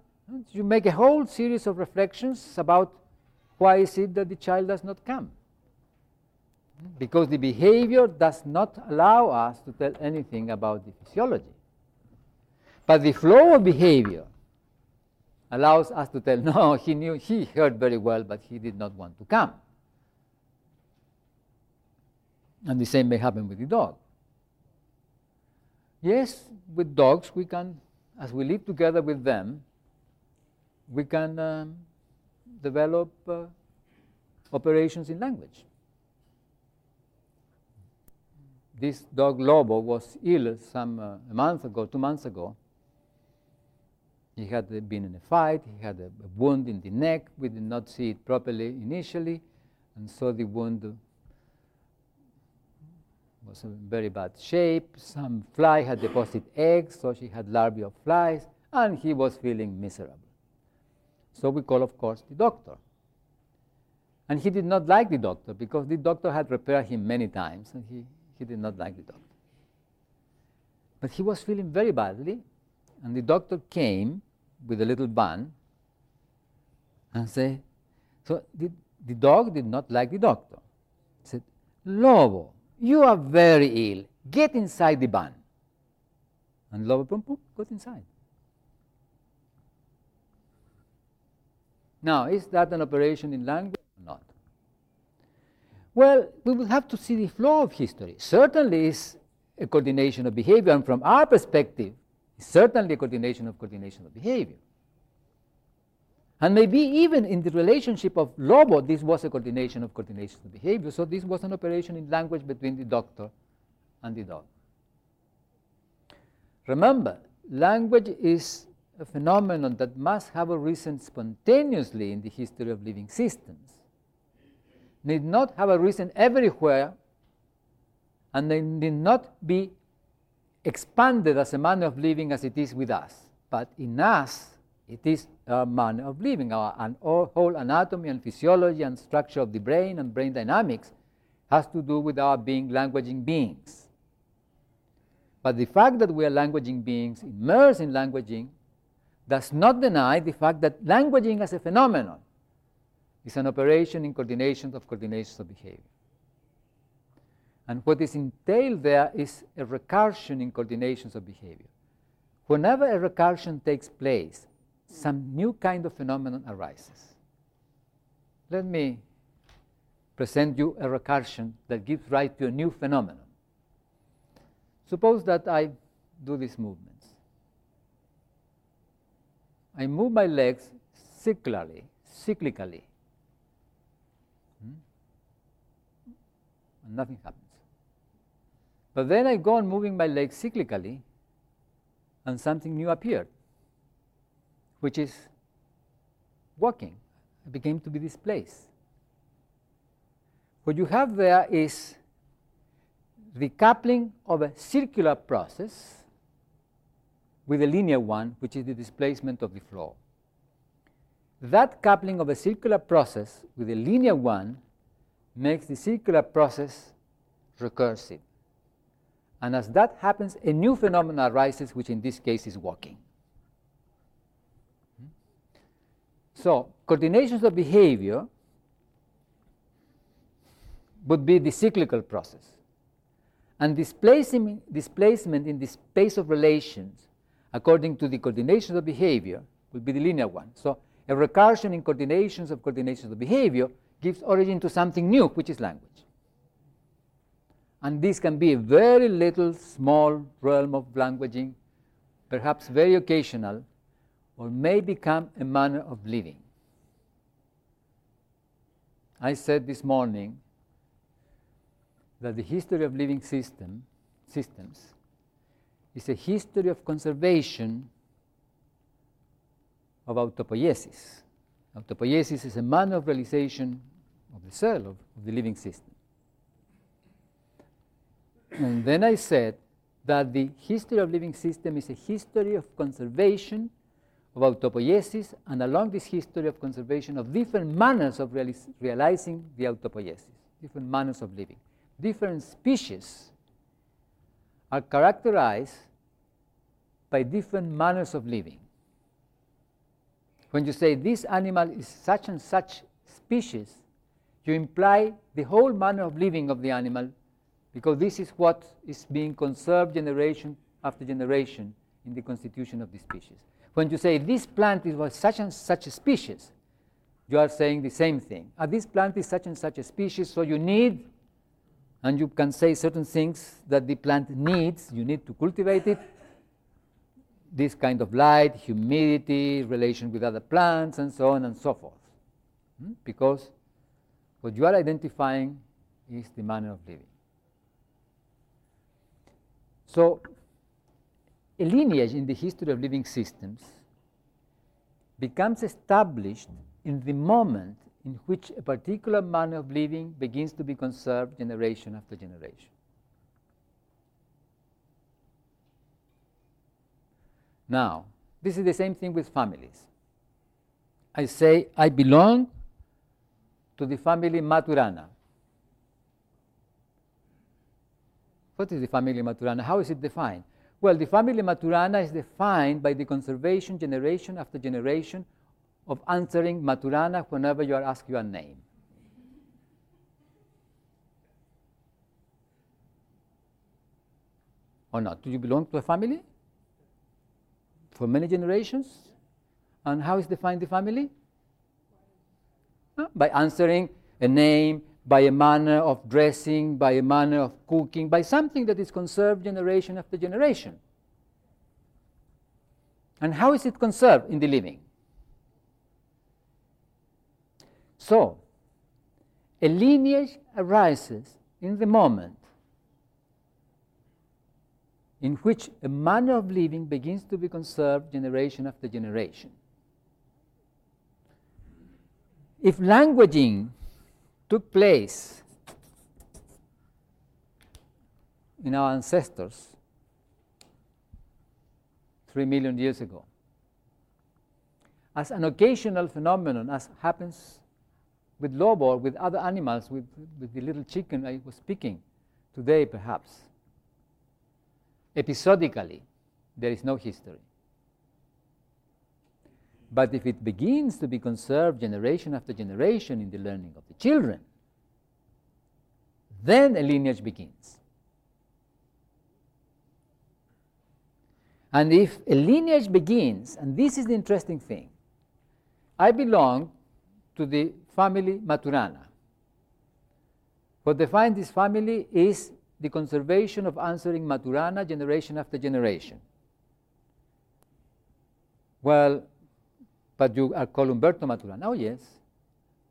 You make a whole series of reflections about why is it that the child does not come. Because the behavior does not allow us to tell anything about the physiology. But the flow of behavior allows us to tell, no, he knew, he heard very well, but he did not want to come. And the same may happen with the dog. Yes, with dogs, we can, as we live together with them, we can um, develop uh, operations in language. This dog Lobo was ill some uh, a month ago, two months ago. He had been in a fight, he had a, a wound in the neck. We did not see it properly initially, and so the wound was in very bad shape. Some fly had deposited eggs, so she had larvae of flies, and he was feeling miserable. So we call, of course, the doctor. And he did not like the doctor because the doctor had repaired him many times, and he, he did not like the doctor. But he was feeling very badly, and the doctor came with a little bun and said, So the, the dog did not like the doctor. He said, Lobo, you are very ill. Get inside the bun. And Lobo boom, boom, got inside. Now, is that an operation in language or not? Well, we will have to see the flow of history. Certainly, it's a coordination of behavior, and from our perspective, it's certainly a coordination of coordination of behavior. And maybe even in the relationship of Lobo, this was a coordination of coordination of behavior. So this was an operation in language between the doctor and the dog. Remember, language is a phenomenon that must have arisen spontaneously in the history of living systems. Need not have arisen everywhere and they need not be expanded as a manner of living as it is with us. But in us, it is a manner of living. Our an, whole anatomy and physiology and structure of the brain and brain dynamics has to do with our being languaging beings. But the fact that we are languaging beings immersed in languaging does not deny the fact that languaging as a phenomenon is an operation in coordination of coordinations of behavior. And what is entailed there is a recursion in coordinations of behavior. Whenever a recursion takes place, some new kind of phenomenon arises. Let me present you a recursion that gives rise to a new phenomenon. Suppose that I do these movements. I move my legs cyclically, cyclically. Hmm? And nothing happens. But then I go on moving my legs cyclically, and something new appeared which is walking. It became to be this place. What you have there is the coupling of a circular process with a linear one, which is the displacement of the floor. That coupling of a circular process with a linear one makes the circular process recursive. And as that happens, a new phenomenon arises, which in this case is walking. Hmm? So, coordinations of behavior would be the cyclical process. And displacement, displacement in the space of relations, according to the coordinations of behavior, would be the linear one. So a recursion in coordinations of coordinations of behavior gives origin to something new, which is language. And this can be a very little, small realm of languaging, perhaps very occasional, or may become a manner of living. I said this morning that the history of living system, systems is a history of conservation of autopoiesis. Autopoiesis is a manner of realization of the cell, of, of the living system. And then I said that the history of living system is a history of conservation of autopoiesis, and along this history of conservation of different manners of realis- realizing the autopoiesis, different manners of living. Different species are characterized by different manners of living. When you say this animal is such and such species, you imply the whole manner of living of the animal because this is what is being conserved generation after generation in the constitution of the species. When you say this plant is such and such a species, you are saying the same thing. Ah, this plant is such and such a species, so you need, and you can say certain things that the plant needs, you need to cultivate it, this kind of light, humidity, relation with other plants, and so on and so forth. Hmm? Because what you are identifying is the manner of living. So, a lineage in the history of living systems becomes established in the moment in which a particular manner of living begins to be conserved generation after generation. Now, this is the same thing with families. I say, I belong to the family Maturana. What is the family Maturana? How is it defined? Well, the family Maturana is defined by the conservation generation after generation of answering Maturana whenever you are asked your name. Or not? Do you belong to a family? For many generations? And how is defined the family? Uh, by answering a name, by a manner of dressing, by a manner of cooking, by something that is conserved generation after generation. And how is it conserved in the living? So, a lineage arises in the moment in which a manner of living begins to be conserved generation after generation. If languaging took place in our ancestors three million years ago, as an occasional phenomenon, as happens with lobo with other animals, with, with the little chicken I was speaking today, perhaps. Episodically, there is no history. But if it begins to be conserved generation after generation in the learning of the children, then a lineage begins. And if a lineage begins, and this is the interesting thing, I belong to the family Maturana. What defines this family is the conservation of answering Maturana generation after generation. Well, but you are called Humberto Maturana. Oh, yes.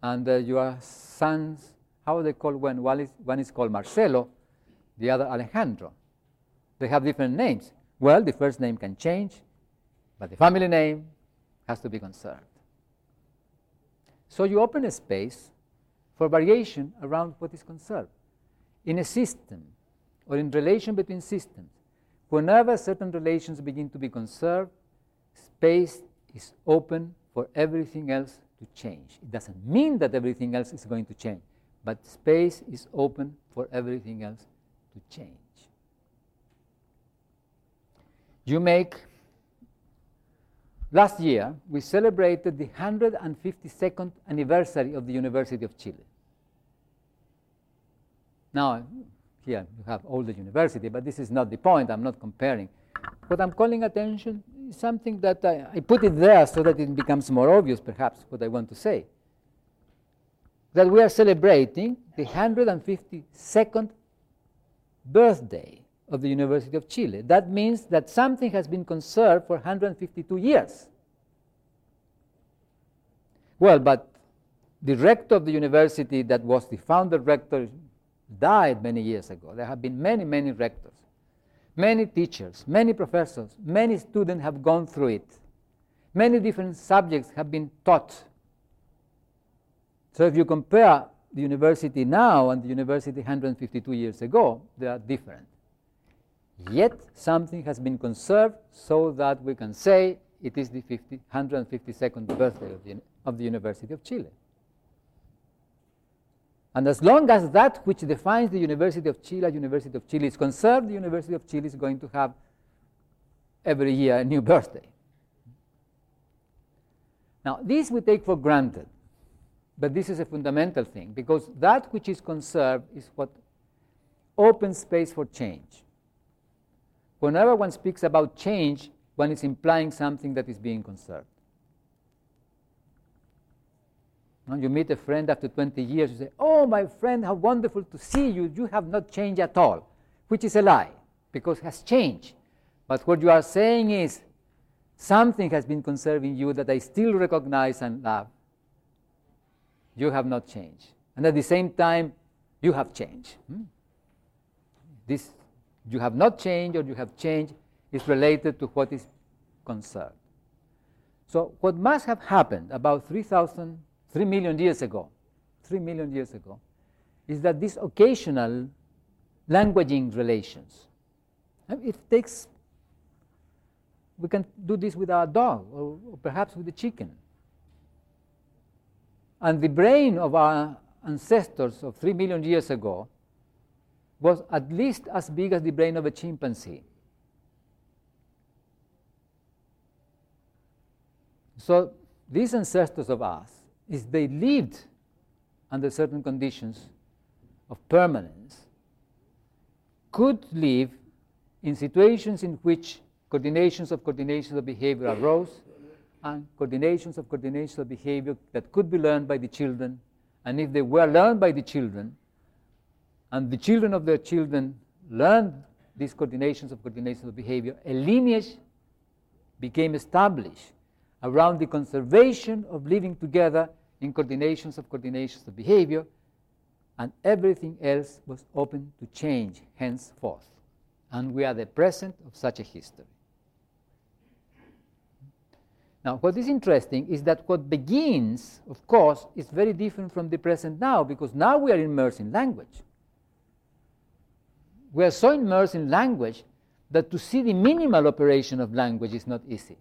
And uh, your sons, how are they called when one is, one is called Marcelo, the other Alejandro? They have different names. Well, the first name can change, but the family name has to be conserved. So you open a space for variation around what is conserved. In a system or in relation between systems, whenever certain relations begin to be conserved, space is open for everything else to change. It doesn't mean that everything else is going to change, but space is open for everything else to change. You make, last year, we celebrated the 152nd anniversary of the University of Chile. Now, here you have all the university, but this is not the point. I'm not comparing. What I'm calling attention is something that I, I put it there so that it becomes more obvious, perhaps, what I want to say. That we are celebrating the 152nd birthday of the University of Chile. That means that something has been conserved for 152 years. Well, but the rector of the university, that was the founder rector, died many years ago. There have been many, many rectors, many teachers, many professors, many students have gone through it. Many different subjects have been taught. So if you compare the university now and the university 152 years ago, they are different. Yet something has been conserved so that we can say it is the 50, 152nd birthday of the, of the University of Chile. And as long as that which defines the University of Chile, University of Chile is conserved, the University of Chile is going to have every year a new birthday. Now, this we take for granted, but this is a fundamental thing because that which is conserved is what opens space for change. Whenever one speaks about change, one is implying something that is being conserved. When you meet a friend after 20 years, you say, Oh, my friend, how wonderful to see you. You have not changed at all, which is a lie, because it has changed. But what you are saying is, something has been conserving you that I still recognize and love. You have not changed. And at the same time, you have changed. Hmm? This you have not changed or you have changed is related to what is conserved. So, what must have happened about 3,000, 3 million years ago, 3 million years ago, is that these occasional languaging relations, it takes, we can do this with our dog or, or perhaps with the chicken. And the brain of our ancestors of 3 million years ago was at least as big as the brain of a chimpanzee. So these ancestors of us, if they lived under certain conditions of permanence, could live in situations in which coordinations of coordinations of behavior arose and coordinations of coordinations of behavior that could be learned by the children. And if they were learned by the children, and the children of their children learned these coordinations of coordinations of behavior, a lineage became established around the conservation of living together in coordinations of coordinations of behavior, and everything else was open to change henceforth. And we are the present of such a history. Now, what is interesting is that what begins, of course, is very different from the present now, because now we are immersed in language we are so immersed in language that to see the minimal operation of language is not easy.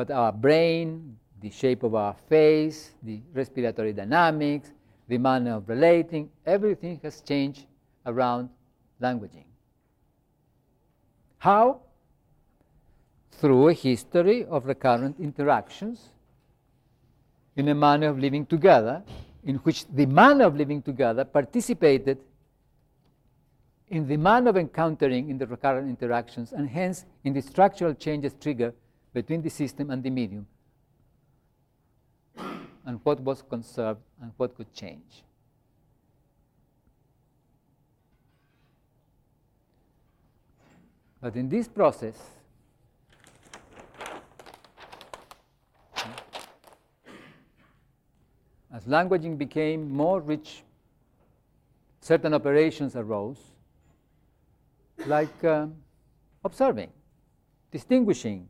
But our brain, the shape of our face, the respiratory dynamics, the manner of relating, everything has changed around languaging. How? Through a history of recurrent interactions in a manner of living together in which the manner of living together participated in the manner of encountering in the recurrent interactions and hence in the structural changes triggered between the system and the medium and what was conserved and what could change. But in this process, as languaging became more rich, certain operations arose, like uh, observing, distinguishing,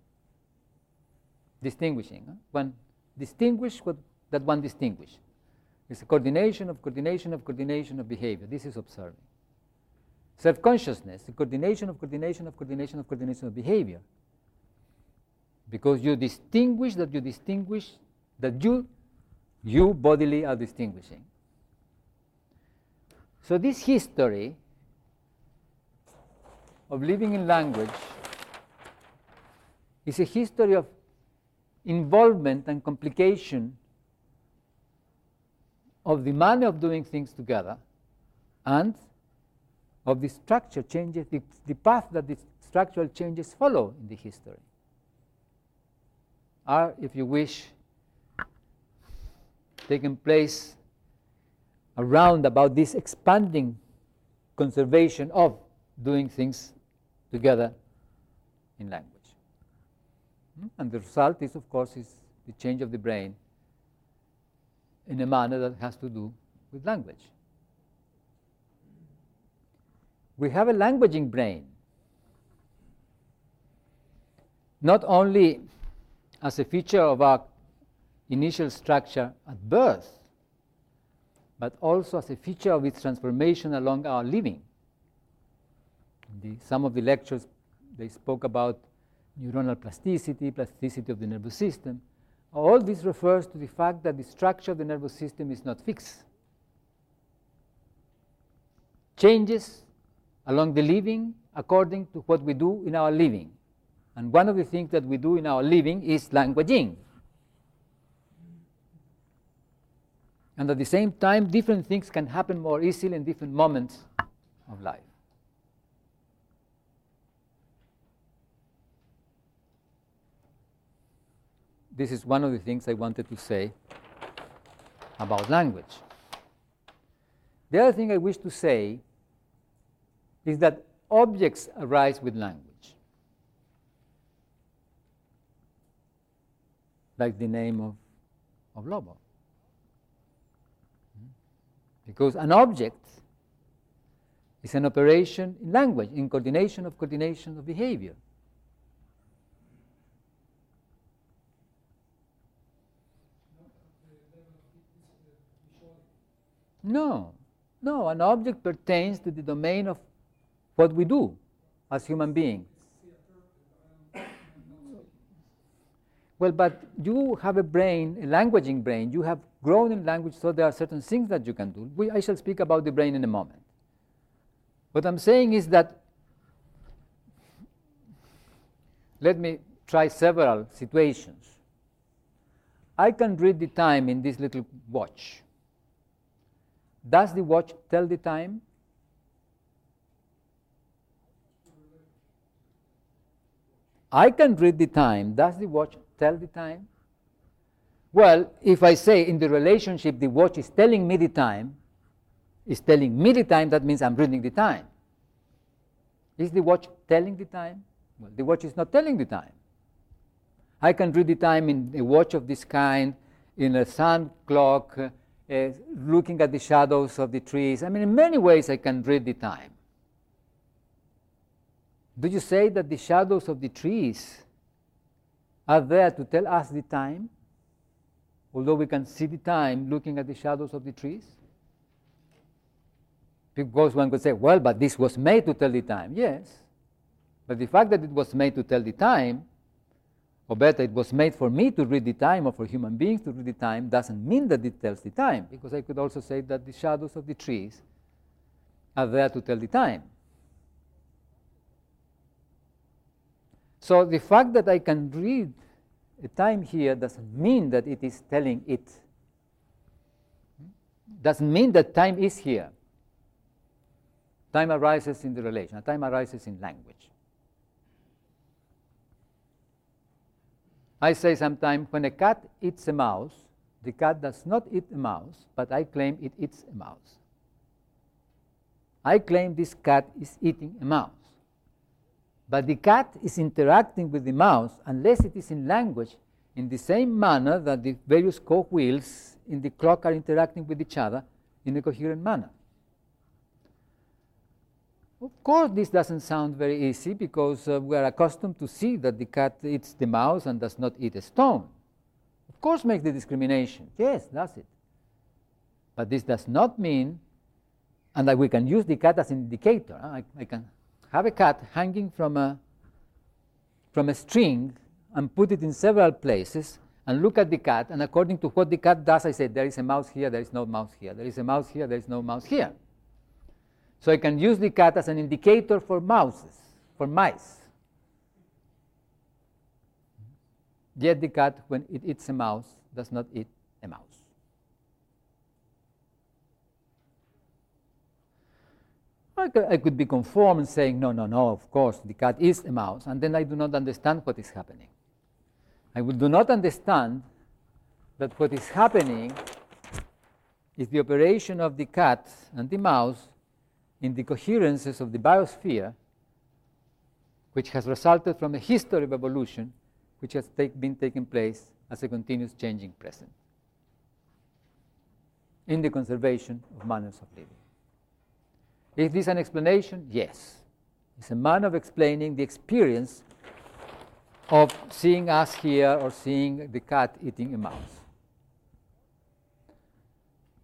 distinguishing. One distinguish what that one distinguish. It's a coordination of coordination of coordination of behavior. This is observing. Self-consciousness, the coordination of coordination of coordination of coordination of behavior. Because you distinguish that you distinguish that you you bodily are distinguishing. So, this history of living in language is a history of involvement and complication of the manner of doing things together and of the structure changes, the, the path that the structural changes follow in the history. Are, if you wish, taking place around about this expanding conservation of doing things together in language. Hmm? And the result is, of course, is the change of the brain in a manner that has to do with language. We have a languaging brain, not only as a feature of our initial structure at birth, but also as a feature of its transformation along our living. The, some of the lectures they spoke about neuronal plasticity, plasticity of the nervous system. All this refers to the fact that the structure of the nervous system is not fixed. Changes along the living according to what we do in our living. And one of the things that we do in our living is languaging. And at the same time, different things can happen more easily in different moments of life. This is one of the things I wanted to say about language. The other thing I wish to say is that objects arise with language. Like the name of, of Lobo. Because an object is an operation in language, in coordination of coordination of behavior. No, no, an object pertains to the domain of what we do as human beings. Well, but you have a brain, a languaging brain. You have grown in language, so there are certain things that you can do. We, I shall speak about the brain in a moment. What I'm saying is that, let me try several situations. I can read the time in this little watch. Does the watch tell the time? I can read the time. Does the watch tell the time? Well, if I say in the relationship the watch is telling me the time, is telling me the time, that means I'm reading the time. Is the watch telling the time? Well, the watch is not telling the time. I can read the time in a watch of this kind, in a sun clock, uh, looking at the shadows of the trees. I mean, in many ways, I can read the time. Do you say that the shadows of the trees are there to tell us the time? Although we can see the time looking at the shadows of the trees? Because one could say, well, but this was made to tell the time. Yes. But the fact that it was made to tell the time or better, it was made for me to read the time or for human beings to read the time, doesn't mean that it tells the time, because I could also say that the shadows of the trees are there to tell the time. So the fact that I can read a time here doesn't mean that it is telling it. Doesn't mean that time is here. Time arises in the relation, time arises in language. I say sometimes when a cat eats a mouse, the cat does not eat a mouse, but I claim it eats a mouse. I claim this cat is eating a mouse. But the cat is interacting with the mouse unless it is in language in the same manner that the various cogwheels in the clock are interacting with each other in a coherent manner. Of course, this doesn't sound very easy because uh, we are accustomed to see that the cat eats the mouse and does not eat a stone. Of course, make the discrimination. Yes, that's it. But this does not mean, and that we can use the cat as an indicator. Huh? I, I can have a cat hanging from a, from a string and put it in several places and look at the cat, and according to what the cat does, I say, there is a mouse here, there is no mouse here, there is a mouse here, there is no mouse here. So I can use the cat as an indicator for mouses, for mice. Yet the cat, when it eats a mouse, does not eat a mouse. I could, be conformed saying, no, no, no, of course, the cat is a mouse, and then I do not understand what is happening. I will do not understand that what is happening is the operation of the cat and the mouse in the coherences of the biosphere, which has resulted from a history of evolution which has take, been taking place as a continuous changing present in the conservation of manners of living. Is this an explanation? Yes. It's a manner of explaining the experience of seeing us here or seeing the cat eating a mouse.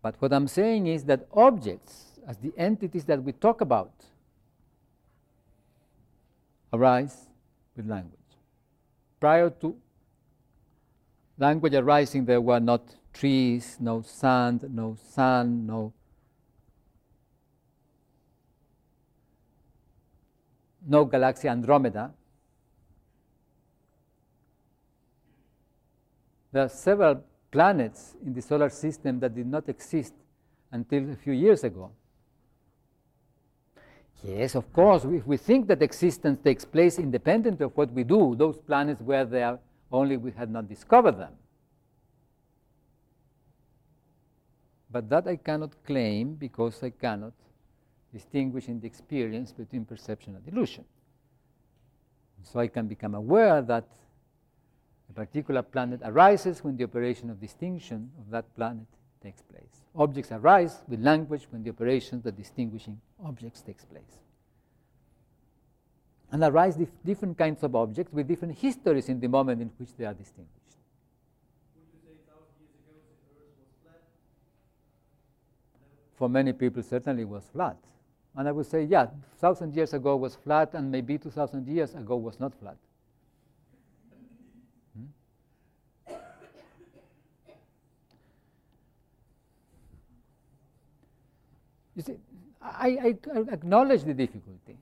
But what I'm saying is that objects, as the entities that we talk about, arise with language. Prior to language arising, there were not trees, no sand, no sun, no no galaxy Andromeda. There are several planets in the solar system that did not exist until a few years ago. Yes, of course, if we think that existence takes place independent of what we do, those planets were there only we had not discovered them. But that I cannot claim because I cannot distinguish in the experience between perception and illusion. So I can become aware that a particular planet arises when the operation of distinction of that planet takes place. Objects arise with language when the operation of distinguishing objects takes place. And arise dif- different kinds of objects with different histories in the moment in which they are distinguished. For many people, certainly was flat. And I would say, yeah, thousand years ago was flat, and maybe two thousand years ago was not flat. You see, I, I, acknowledge the difficulty.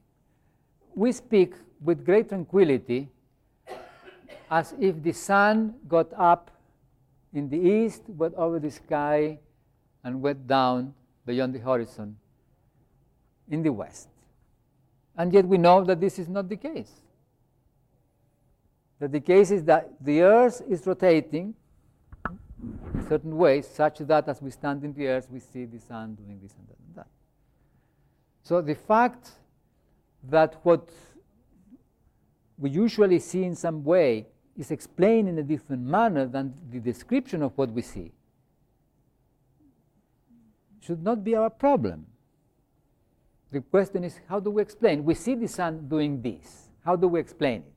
We speak with great tranquility as if the sun got up in the east, went over the sky, and went down beyond the horizon in the west. And yet we know that this is not the case. That the case is that the earth is rotating in certain ways, such that as we stand in the earth, we see the sun doing this and that. So the fact that what we usually see in some way is explained in a different manner than the description of what we see should not be our problem. The question is, how do we explain? We see the sun doing this. How do we explain it?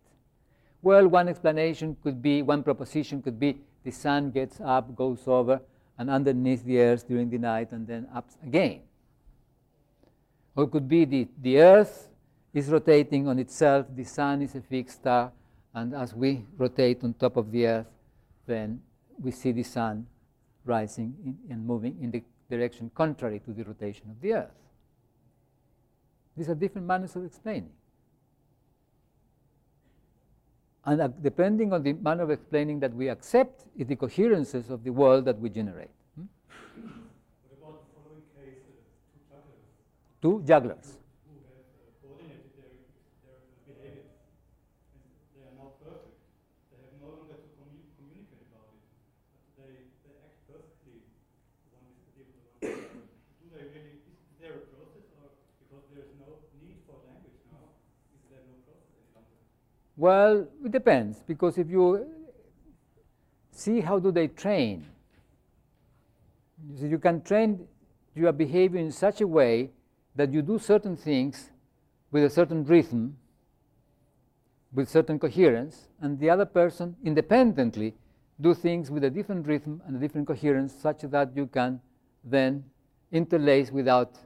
Well, one explanation could be, one proposition could be, the sun gets up, goes over, and underneath the earth during the night, and then up again. Or it could be the, the earth is rotating on itself, the sun is a fixed star, and as we rotate on top of the earth, then we see the sun rising in, and moving in the direction contrary to the rotation of the earth. These are different manners of explaining. And uh, depending on the manner of explaining that we accept, is the coherences of the world that we generate. Hmm? What about the following case, uh, Jugglers jugglers. to any? Well, it depends, because if you see how do they train, you, see, you can train your behavior in such a way that you do certain things with a certain rhythm, with certain coherence, and the other person independently do things with a different rhythm and a different coherence, such that you can then interlace without